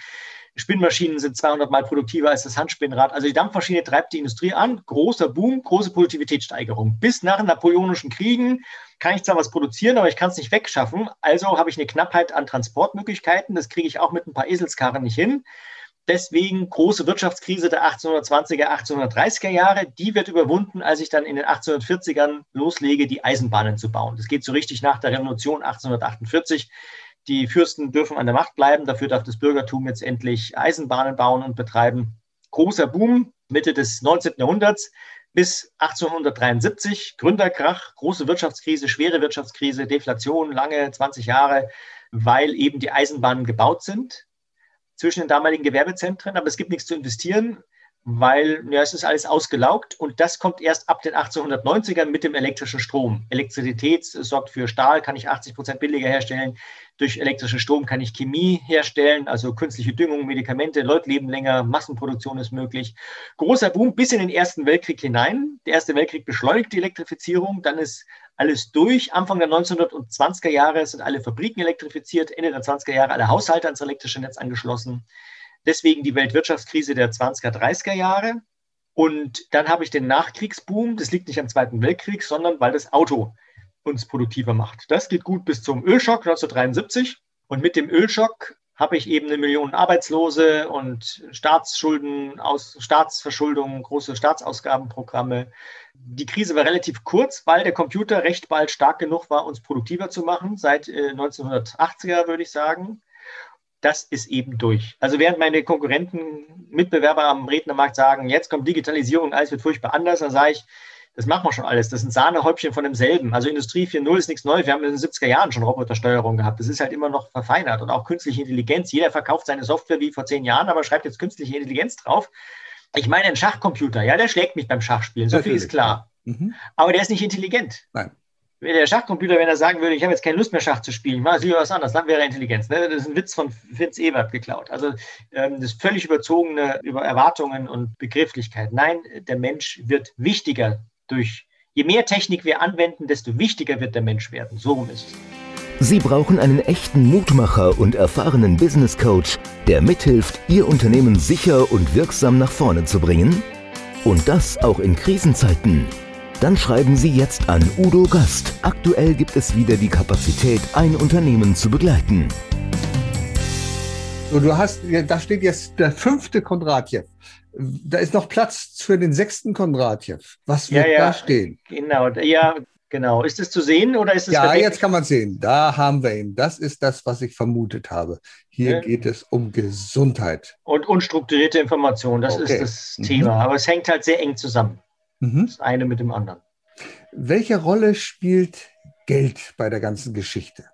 [SPEAKER 3] Spinnmaschinen sind 200 Mal produktiver als das Handspinnrad. Also die Dampfmaschine treibt die Industrie an. Großer Boom, große Produktivitätssteigerung. Bis nach den napoleonischen Kriegen kann ich zwar was produzieren, aber ich kann es nicht wegschaffen. Also habe ich eine Knappheit an Transportmöglichkeiten. Das kriege ich auch mit ein paar Eselskarren nicht hin. Deswegen große Wirtschaftskrise der 1820er, 1830er Jahre. Die wird überwunden, als ich dann in den 1840ern loslege, die Eisenbahnen zu bauen. Das geht so richtig nach der Revolution 1848 die Fürsten dürfen an der Macht bleiben, dafür darf das Bürgertum jetzt endlich Eisenbahnen bauen und betreiben. großer Boom Mitte des 19. Jahrhunderts bis 1873, Gründerkrach, große Wirtschaftskrise, schwere Wirtschaftskrise, Deflation, lange 20 Jahre, weil eben die Eisenbahnen gebaut sind zwischen den damaligen Gewerbezentren, aber es gibt nichts zu investieren weil ja, es ist alles ausgelaugt und das kommt erst ab den 1890ern mit dem elektrischen Strom. Elektrizität sorgt für Stahl, kann ich 80 Prozent billiger herstellen. Durch elektrischen Strom kann ich Chemie herstellen, also künstliche Düngung, Medikamente, Leute leben länger, Massenproduktion ist möglich. Großer Boom bis in den Ersten Weltkrieg hinein. Der Erste Weltkrieg beschleunigt die Elektrifizierung, dann ist alles durch. Anfang der 1920er Jahre sind alle Fabriken elektrifiziert, Ende der 20er Jahre alle Haushalte ans elektrische Netz angeschlossen. Deswegen die Weltwirtschaftskrise der 20er, 30er Jahre. Und dann habe ich den Nachkriegsboom. Das liegt nicht am Zweiten Weltkrieg, sondern weil das Auto uns produktiver macht. Das geht gut bis zum Ölschock 1973. Und mit dem Ölschock habe ich eben eine Million Arbeitslose und Staatsschulden, aus Staatsverschuldung, große Staatsausgabenprogramme. Die Krise war relativ kurz, weil der Computer recht bald stark genug war, uns produktiver zu machen, seit äh, 1980er würde ich sagen das ist eben durch. Also während meine Konkurrenten, Mitbewerber am Rednermarkt sagen, jetzt kommt Digitalisierung, alles wird furchtbar anders, dann sage ich, das machen wir schon alles. Das sind Sahnehäubchen von demselben. Also Industrie 4.0 ist nichts Neues. Wir haben in den 70er Jahren schon Robotersteuerung gehabt. Das ist halt immer noch verfeinert. Und auch künstliche Intelligenz. Jeder verkauft seine Software wie vor zehn Jahren, aber schreibt jetzt künstliche Intelligenz drauf. Ich meine, ein Schachcomputer, ja, der schlägt mich beim Schachspielen. So viel ist klar. Mhm. Aber der ist nicht intelligent. Nein der Schachcomputer, wenn er sagen würde, ich habe jetzt keine Lust mehr Schach zu spielen, ich mache lieber was anderes, dann wäre Intelligenz. Ne? Das ist ein Witz von Fitz Ebert geklaut. Also ähm, das völlig überzogene über Erwartungen und Begrifflichkeit. Nein, der Mensch wird wichtiger durch, je mehr Technik wir anwenden, desto wichtiger wird der Mensch werden. So rum ist es.
[SPEAKER 2] Sie brauchen einen echten Mutmacher und erfahrenen Business Coach, der mithilft, Ihr Unternehmen sicher und wirksam nach vorne zu bringen? Und das auch in Krisenzeiten. Dann schreiben Sie jetzt an Udo Gast. Aktuell gibt es wieder die Kapazität, ein Unternehmen zu begleiten.
[SPEAKER 1] So, du hast, da steht jetzt der fünfte Kondratjew. Da ist noch Platz für den sechsten Kondratjew. Was wird ja, ja, da stehen?
[SPEAKER 3] Genau, ja, genau. Ist es zu sehen oder ist es?
[SPEAKER 1] Ja, verdeckt? jetzt kann man sehen. Da haben wir ihn. Das ist das, was ich vermutet habe. Hier ja. geht es um Gesundheit.
[SPEAKER 3] Und unstrukturierte Information, das okay. ist das Thema. Mhm. Aber es hängt halt sehr eng zusammen. Mhm. Das eine mit dem anderen.
[SPEAKER 1] Welche Rolle spielt Geld bei der ganzen Geschichte?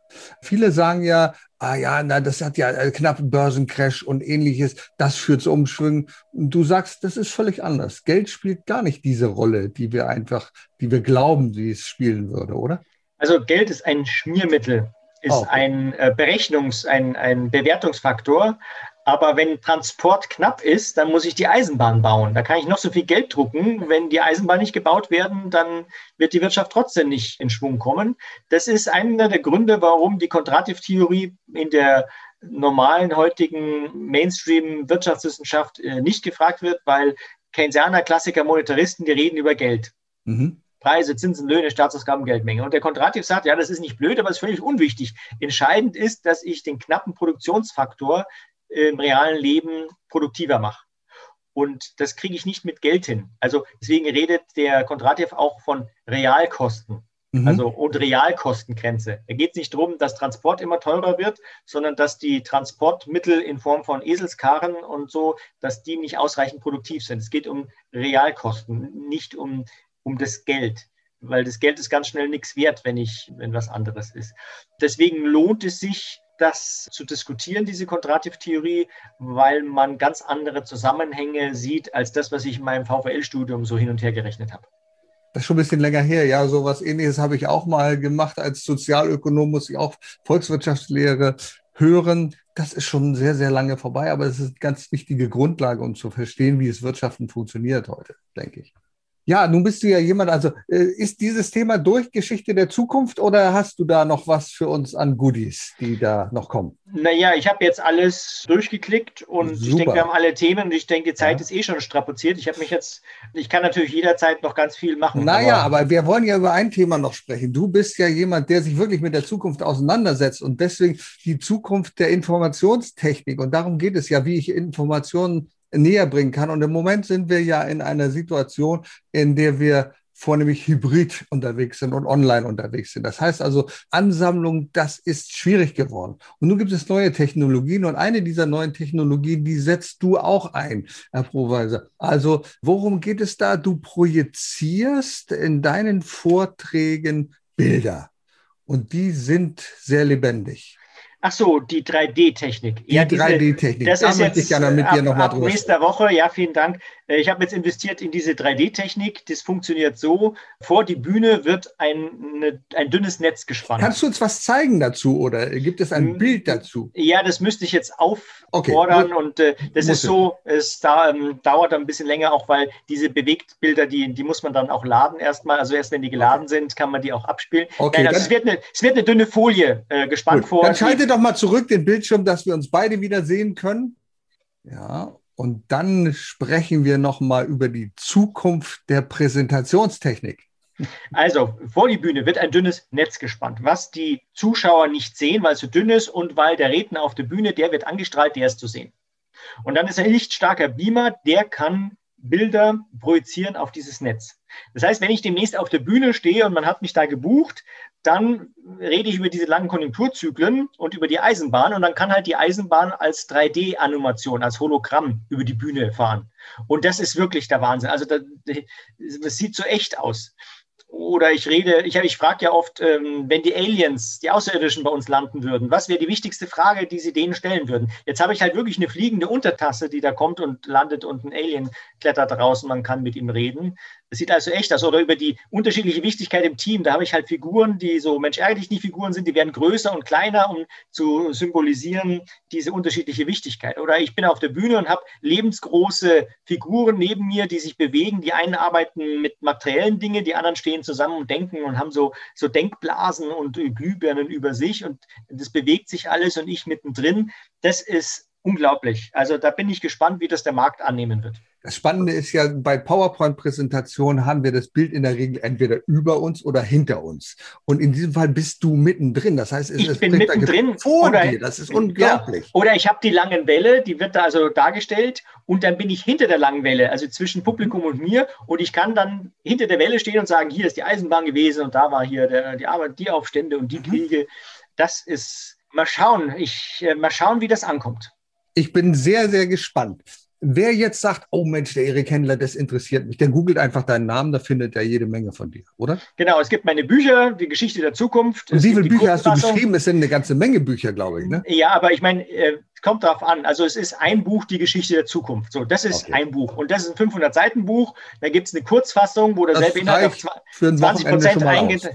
[SPEAKER 1] Viele sagen ja, ah ja, na, das hat ja knapp Börsencrash und ähnliches, das führt zu Umschwüngen. Du sagst, das ist völlig anders. Geld spielt gar nicht diese Rolle, die wir einfach, die wir glauben, wie es spielen würde, oder?
[SPEAKER 3] Also Geld ist ein Schmiermittel, ist oh. ein äh, Berechnungs-, ein, ein Bewertungsfaktor, aber wenn Transport knapp ist, dann muss ich die Eisenbahn bauen. Da kann ich noch so viel Geld drucken. Wenn die Eisenbahn nicht gebaut werden, dann wird die Wirtschaft trotzdem nicht in Schwung kommen. Das ist einer der Gründe, warum die Kontrativtheorie in der normalen heutigen Mainstream-Wirtschaftswissenschaft äh, nicht gefragt wird, weil Keynesianer, Klassiker, Monetaristen, die reden über Geld. Mhm. Preise, Zinsen, Löhne, Staatsausgaben, Geldmenge. Und der Kontrativ sagt, ja, das ist nicht blöd, aber es ist völlig unwichtig. Entscheidend ist, dass ich den knappen Produktionsfaktor im realen Leben produktiver mache. Und das kriege ich nicht mit Geld hin. Also deswegen redet der Kontrativ auch von Realkosten. Mhm. Also und Realkostengrenze. Da geht es nicht darum, dass Transport immer teurer wird, sondern dass die Transportmittel in Form von Eselskarren und so, dass die nicht ausreichend produktiv sind. Es geht um Realkosten, nicht um, um das Geld. Weil das Geld ist ganz schnell nichts wert, wenn ich, wenn was anderes ist. Deswegen lohnt es sich, das zu diskutieren, diese Kontrativtheorie, weil man ganz andere Zusammenhänge sieht als das, was ich in meinem VWL-Studium so hin und her gerechnet habe.
[SPEAKER 1] Das ist schon ein bisschen länger her. Ja, so was ähnliches habe ich auch mal gemacht. Als Sozialökonom muss ich auch Volkswirtschaftslehre hören. Das ist schon sehr, sehr lange vorbei, aber es ist eine ganz wichtige Grundlage, um zu verstehen, wie es Wirtschaften funktioniert heute, denke ich. Ja, nun bist du ja jemand, also äh, ist dieses Thema durch Geschichte der Zukunft oder hast du da noch was für uns an Goodies, die da noch kommen?
[SPEAKER 3] Naja, ich habe jetzt alles durchgeklickt und Super. ich denke, wir haben alle Themen und ich denke, die Zeit ja. ist eh schon strapaziert. Ich habe mich jetzt, ich kann natürlich jederzeit noch ganz viel machen.
[SPEAKER 1] Naja, aber, aber wir wollen ja über ein Thema noch sprechen. Du bist ja jemand, der sich wirklich mit der Zukunft auseinandersetzt und deswegen die Zukunft der Informationstechnik. Und darum geht es ja, wie ich Informationen näher bringen kann. Und im Moment sind wir ja in einer Situation, in der wir vornehmlich hybrid unterwegs sind und online unterwegs sind. Das heißt also, Ansammlung, das ist schwierig geworden. Und nun gibt es neue Technologien und eine dieser neuen Technologien, die setzt du auch ein, Herr Proweise. Also, worum geht es da? Du projizierst in deinen Vorträgen Bilder und die sind sehr lebendig.
[SPEAKER 3] Ach so, die 3D-Technik.
[SPEAKER 1] Die ja, 3D-Technik.
[SPEAKER 3] Das da ist möchte jetzt, ich gerne mit dir nochmal drüber Nächste Woche, ja, vielen Dank. Äh, ich habe jetzt investiert in diese 3D-Technik. Das funktioniert so: Vor die Bühne wird ein, eine, ein dünnes Netz gespannt.
[SPEAKER 1] Kannst du uns was zeigen dazu oder gibt es ein hm, Bild dazu?
[SPEAKER 3] Ja, das müsste ich jetzt auffordern okay. und äh, das muss ist so, es da, ähm, dauert ein bisschen länger, auch weil diese Bewegtbilder, die, die muss man dann auch laden erstmal. Also erst wenn die geladen okay. sind, kann man die auch abspielen. Okay, Nein, also es, wird eine, es wird eine dünne Folie äh, gespannt
[SPEAKER 1] gut. vor. Dann schalte doch mal zurück den Bildschirm, dass wir uns beide wieder sehen können. Ja, und dann sprechen wir noch mal über die Zukunft der Präsentationstechnik.
[SPEAKER 3] Also, vor die Bühne wird ein dünnes Netz gespannt, was die Zuschauer nicht sehen, weil es so dünn ist und weil der Redner auf der Bühne, der wird angestrahlt, der ist zu sehen. Und dann ist ein lichtstarker Beamer, der kann Bilder projizieren auf dieses Netz. Das heißt, wenn ich demnächst auf der Bühne stehe und man hat mich da gebucht, dann rede ich über diese langen Konjunkturzyklen und über die Eisenbahn und dann kann halt die Eisenbahn als 3D-Animation, als Hologramm über die Bühne fahren. Und das ist wirklich der Wahnsinn. Also das, das sieht so echt aus oder ich rede, ich, ich frage ja oft, ähm, wenn die Aliens, die Außerirdischen bei uns landen würden, was wäre die wichtigste Frage, die sie denen stellen würden? Jetzt habe ich halt wirklich eine fliegende Untertasse, die da kommt und landet und ein Alien klettert raus und man kann mit ihm reden. Das sieht also echt aus. Oder über die unterschiedliche Wichtigkeit im Team. Da habe ich halt Figuren, die so Mensch ärgerlich nicht Figuren sind, die werden größer und kleiner, um zu symbolisieren diese unterschiedliche Wichtigkeit. Oder ich bin auf der Bühne und habe lebensgroße Figuren neben mir, die sich bewegen. Die einen arbeiten mit materiellen Dingen, die anderen stehen zusammen und denken und haben so, so Denkblasen und Glühbirnen über sich. Und das bewegt sich alles und ich mittendrin. Das ist unglaublich. Also da bin ich gespannt, wie das der Markt annehmen wird.
[SPEAKER 1] Das Spannende ist ja, bei PowerPoint-Präsentationen haben wir das Bild in der Regel entweder über uns oder hinter uns. Und in diesem Fall bist du mittendrin. Das heißt,
[SPEAKER 3] es ich bin mittendrin
[SPEAKER 1] vor oder, dir. Das ist unglaublich.
[SPEAKER 3] Ja, oder ich habe die lange Welle, die wird da also dargestellt und dann bin ich hinter der langen Welle, also zwischen Publikum und mir. Und ich kann dann hinter der Welle stehen und sagen, hier ist die Eisenbahn gewesen und da war hier der, die Arbeit, die Aufstände und die mhm. Kriege. Das ist, mal schauen, ich, äh, mal schauen, wie das ankommt.
[SPEAKER 1] Ich bin sehr, sehr gespannt. Wer jetzt sagt, oh Mensch, der Erik Händler, das interessiert mich, der googelt einfach deinen Namen, da findet er jede Menge von dir, oder?
[SPEAKER 3] Genau, es gibt meine Bücher, die Geschichte der Zukunft.
[SPEAKER 1] Und wie viele Bücher hast du geschrieben? Es sind eine ganze Menge Bücher, glaube ich. Ne?
[SPEAKER 3] Ja, aber ich meine, äh, kommt darauf an. Also es ist ein Buch, die Geschichte der Zukunft. So, das ist okay. ein Buch. Und das ist ein 500-Seiten-Buch. Da gibt es eine Kurzfassung, wo derselbe Inhalt auf 20 Prozent eingeht.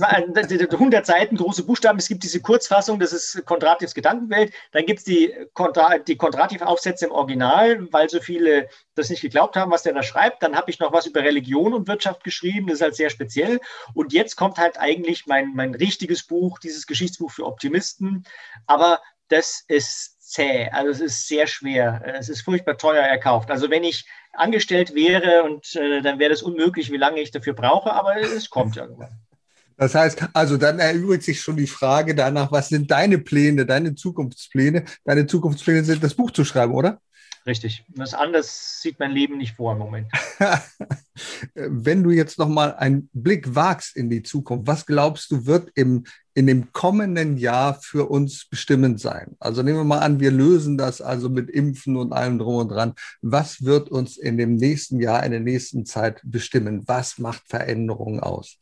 [SPEAKER 3] 100 Seiten, große Buchstaben. Es gibt diese Kurzfassung, das ist Kondrativs Gedankenwelt. Dann gibt es die, Kontra die Kondrativ-Aufsätze im Original, weil so viele das nicht geglaubt haben, was der da schreibt. Dann habe ich noch was über Religion und Wirtschaft geschrieben. Das ist halt sehr speziell. Und jetzt kommt halt eigentlich mein, mein richtiges Buch, dieses Geschichtsbuch für Optimisten. Aber das ist zäh. Also es ist sehr schwer. Es ist furchtbar teuer erkauft. Also wenn ich angestellt wäre und äh, dann wäre das unmöglich, wie lange ich dafür brauche, aber es kommt irgendwann.
[SPEAKER 1] Das heißt, also dann erübrigt sich schon die Frage danach, was sind deine Pläne, deine Zukunftspläne? Deine Zukunftspläne sind, das Buch zu schreiben, oder?
[SPEAKER 3] Richtig. Das anders sieht mein Leben nicht vor im Moment.
[SPEAKER 1] Wenn du jetzt noch mal einen Blick wagst in die Zukunft, was glaubst du wird im, in dem kommenden Jahr für uns bestimmend sein? Also nehmen wir mal an, wir lösen das also mit Impfen und allem drum und dran. Was wird uns in dem nächsten Jahr, in der nächsten Zeit bestimmen? Was macht Veränderungen aus?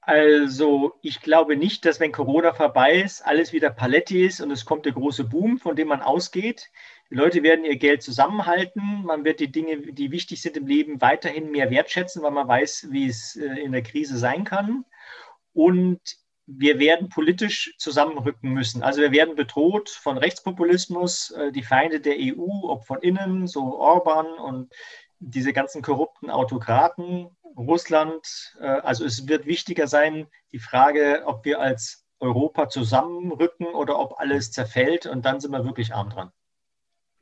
[SPEAKER 3] Also ich glaube nicht, dass wenn Corona vorbei ist, alles wieder Paletti ist und es kommt der große Boom, von dem man ausgeht. Die Leute werden ihr Geld zusammenhalten. Man wird die Dinge, die wichtig sind im Leben, weiterhin mehr wertschätzen, weil man weiß, wie es äh, in der Krise sein kann. Und wir werden politisch zusammenrücken müssen. Also wir werden bedroht von Rechtspopulismus, äh, die Feinde der EU, ob von innen, so Orban und diese ganzen korrupten Autokraten, Russland. Äh, also es wird wichtiger sein, die Frage, ob wir als Europa zusammenrücken oder ob alles zerfällt und dann sind wir wirklich arm dran.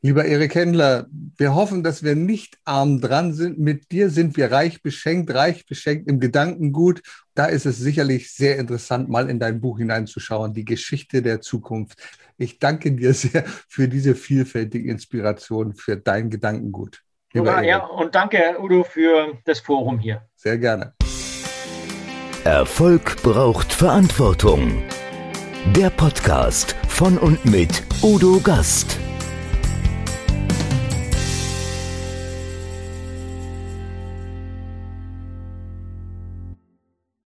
[SPEAKER 1] Lieber Erik Händler, wir hoffen, dass wir nicht arm dran sind. Mit dir sind wir reich beschenkt, reich beschenkt im Gedankengut. Da ist es sicherlich sehr interessant, mal in dein Buch hineinzuschauen, die Geschichte der Zukunft. Ich danke dir sehr für diese vielfältige Inspiration, für dein Gedankengut.
[SPEAKER 3] Super, ja, und danke, Udo, für das Forum hier.
[SPEAKER 1] Sehr gerne.
[SPEAKER 2] Erfolg braucht Verantwortung. Der Podcast von und mit Udo Gast.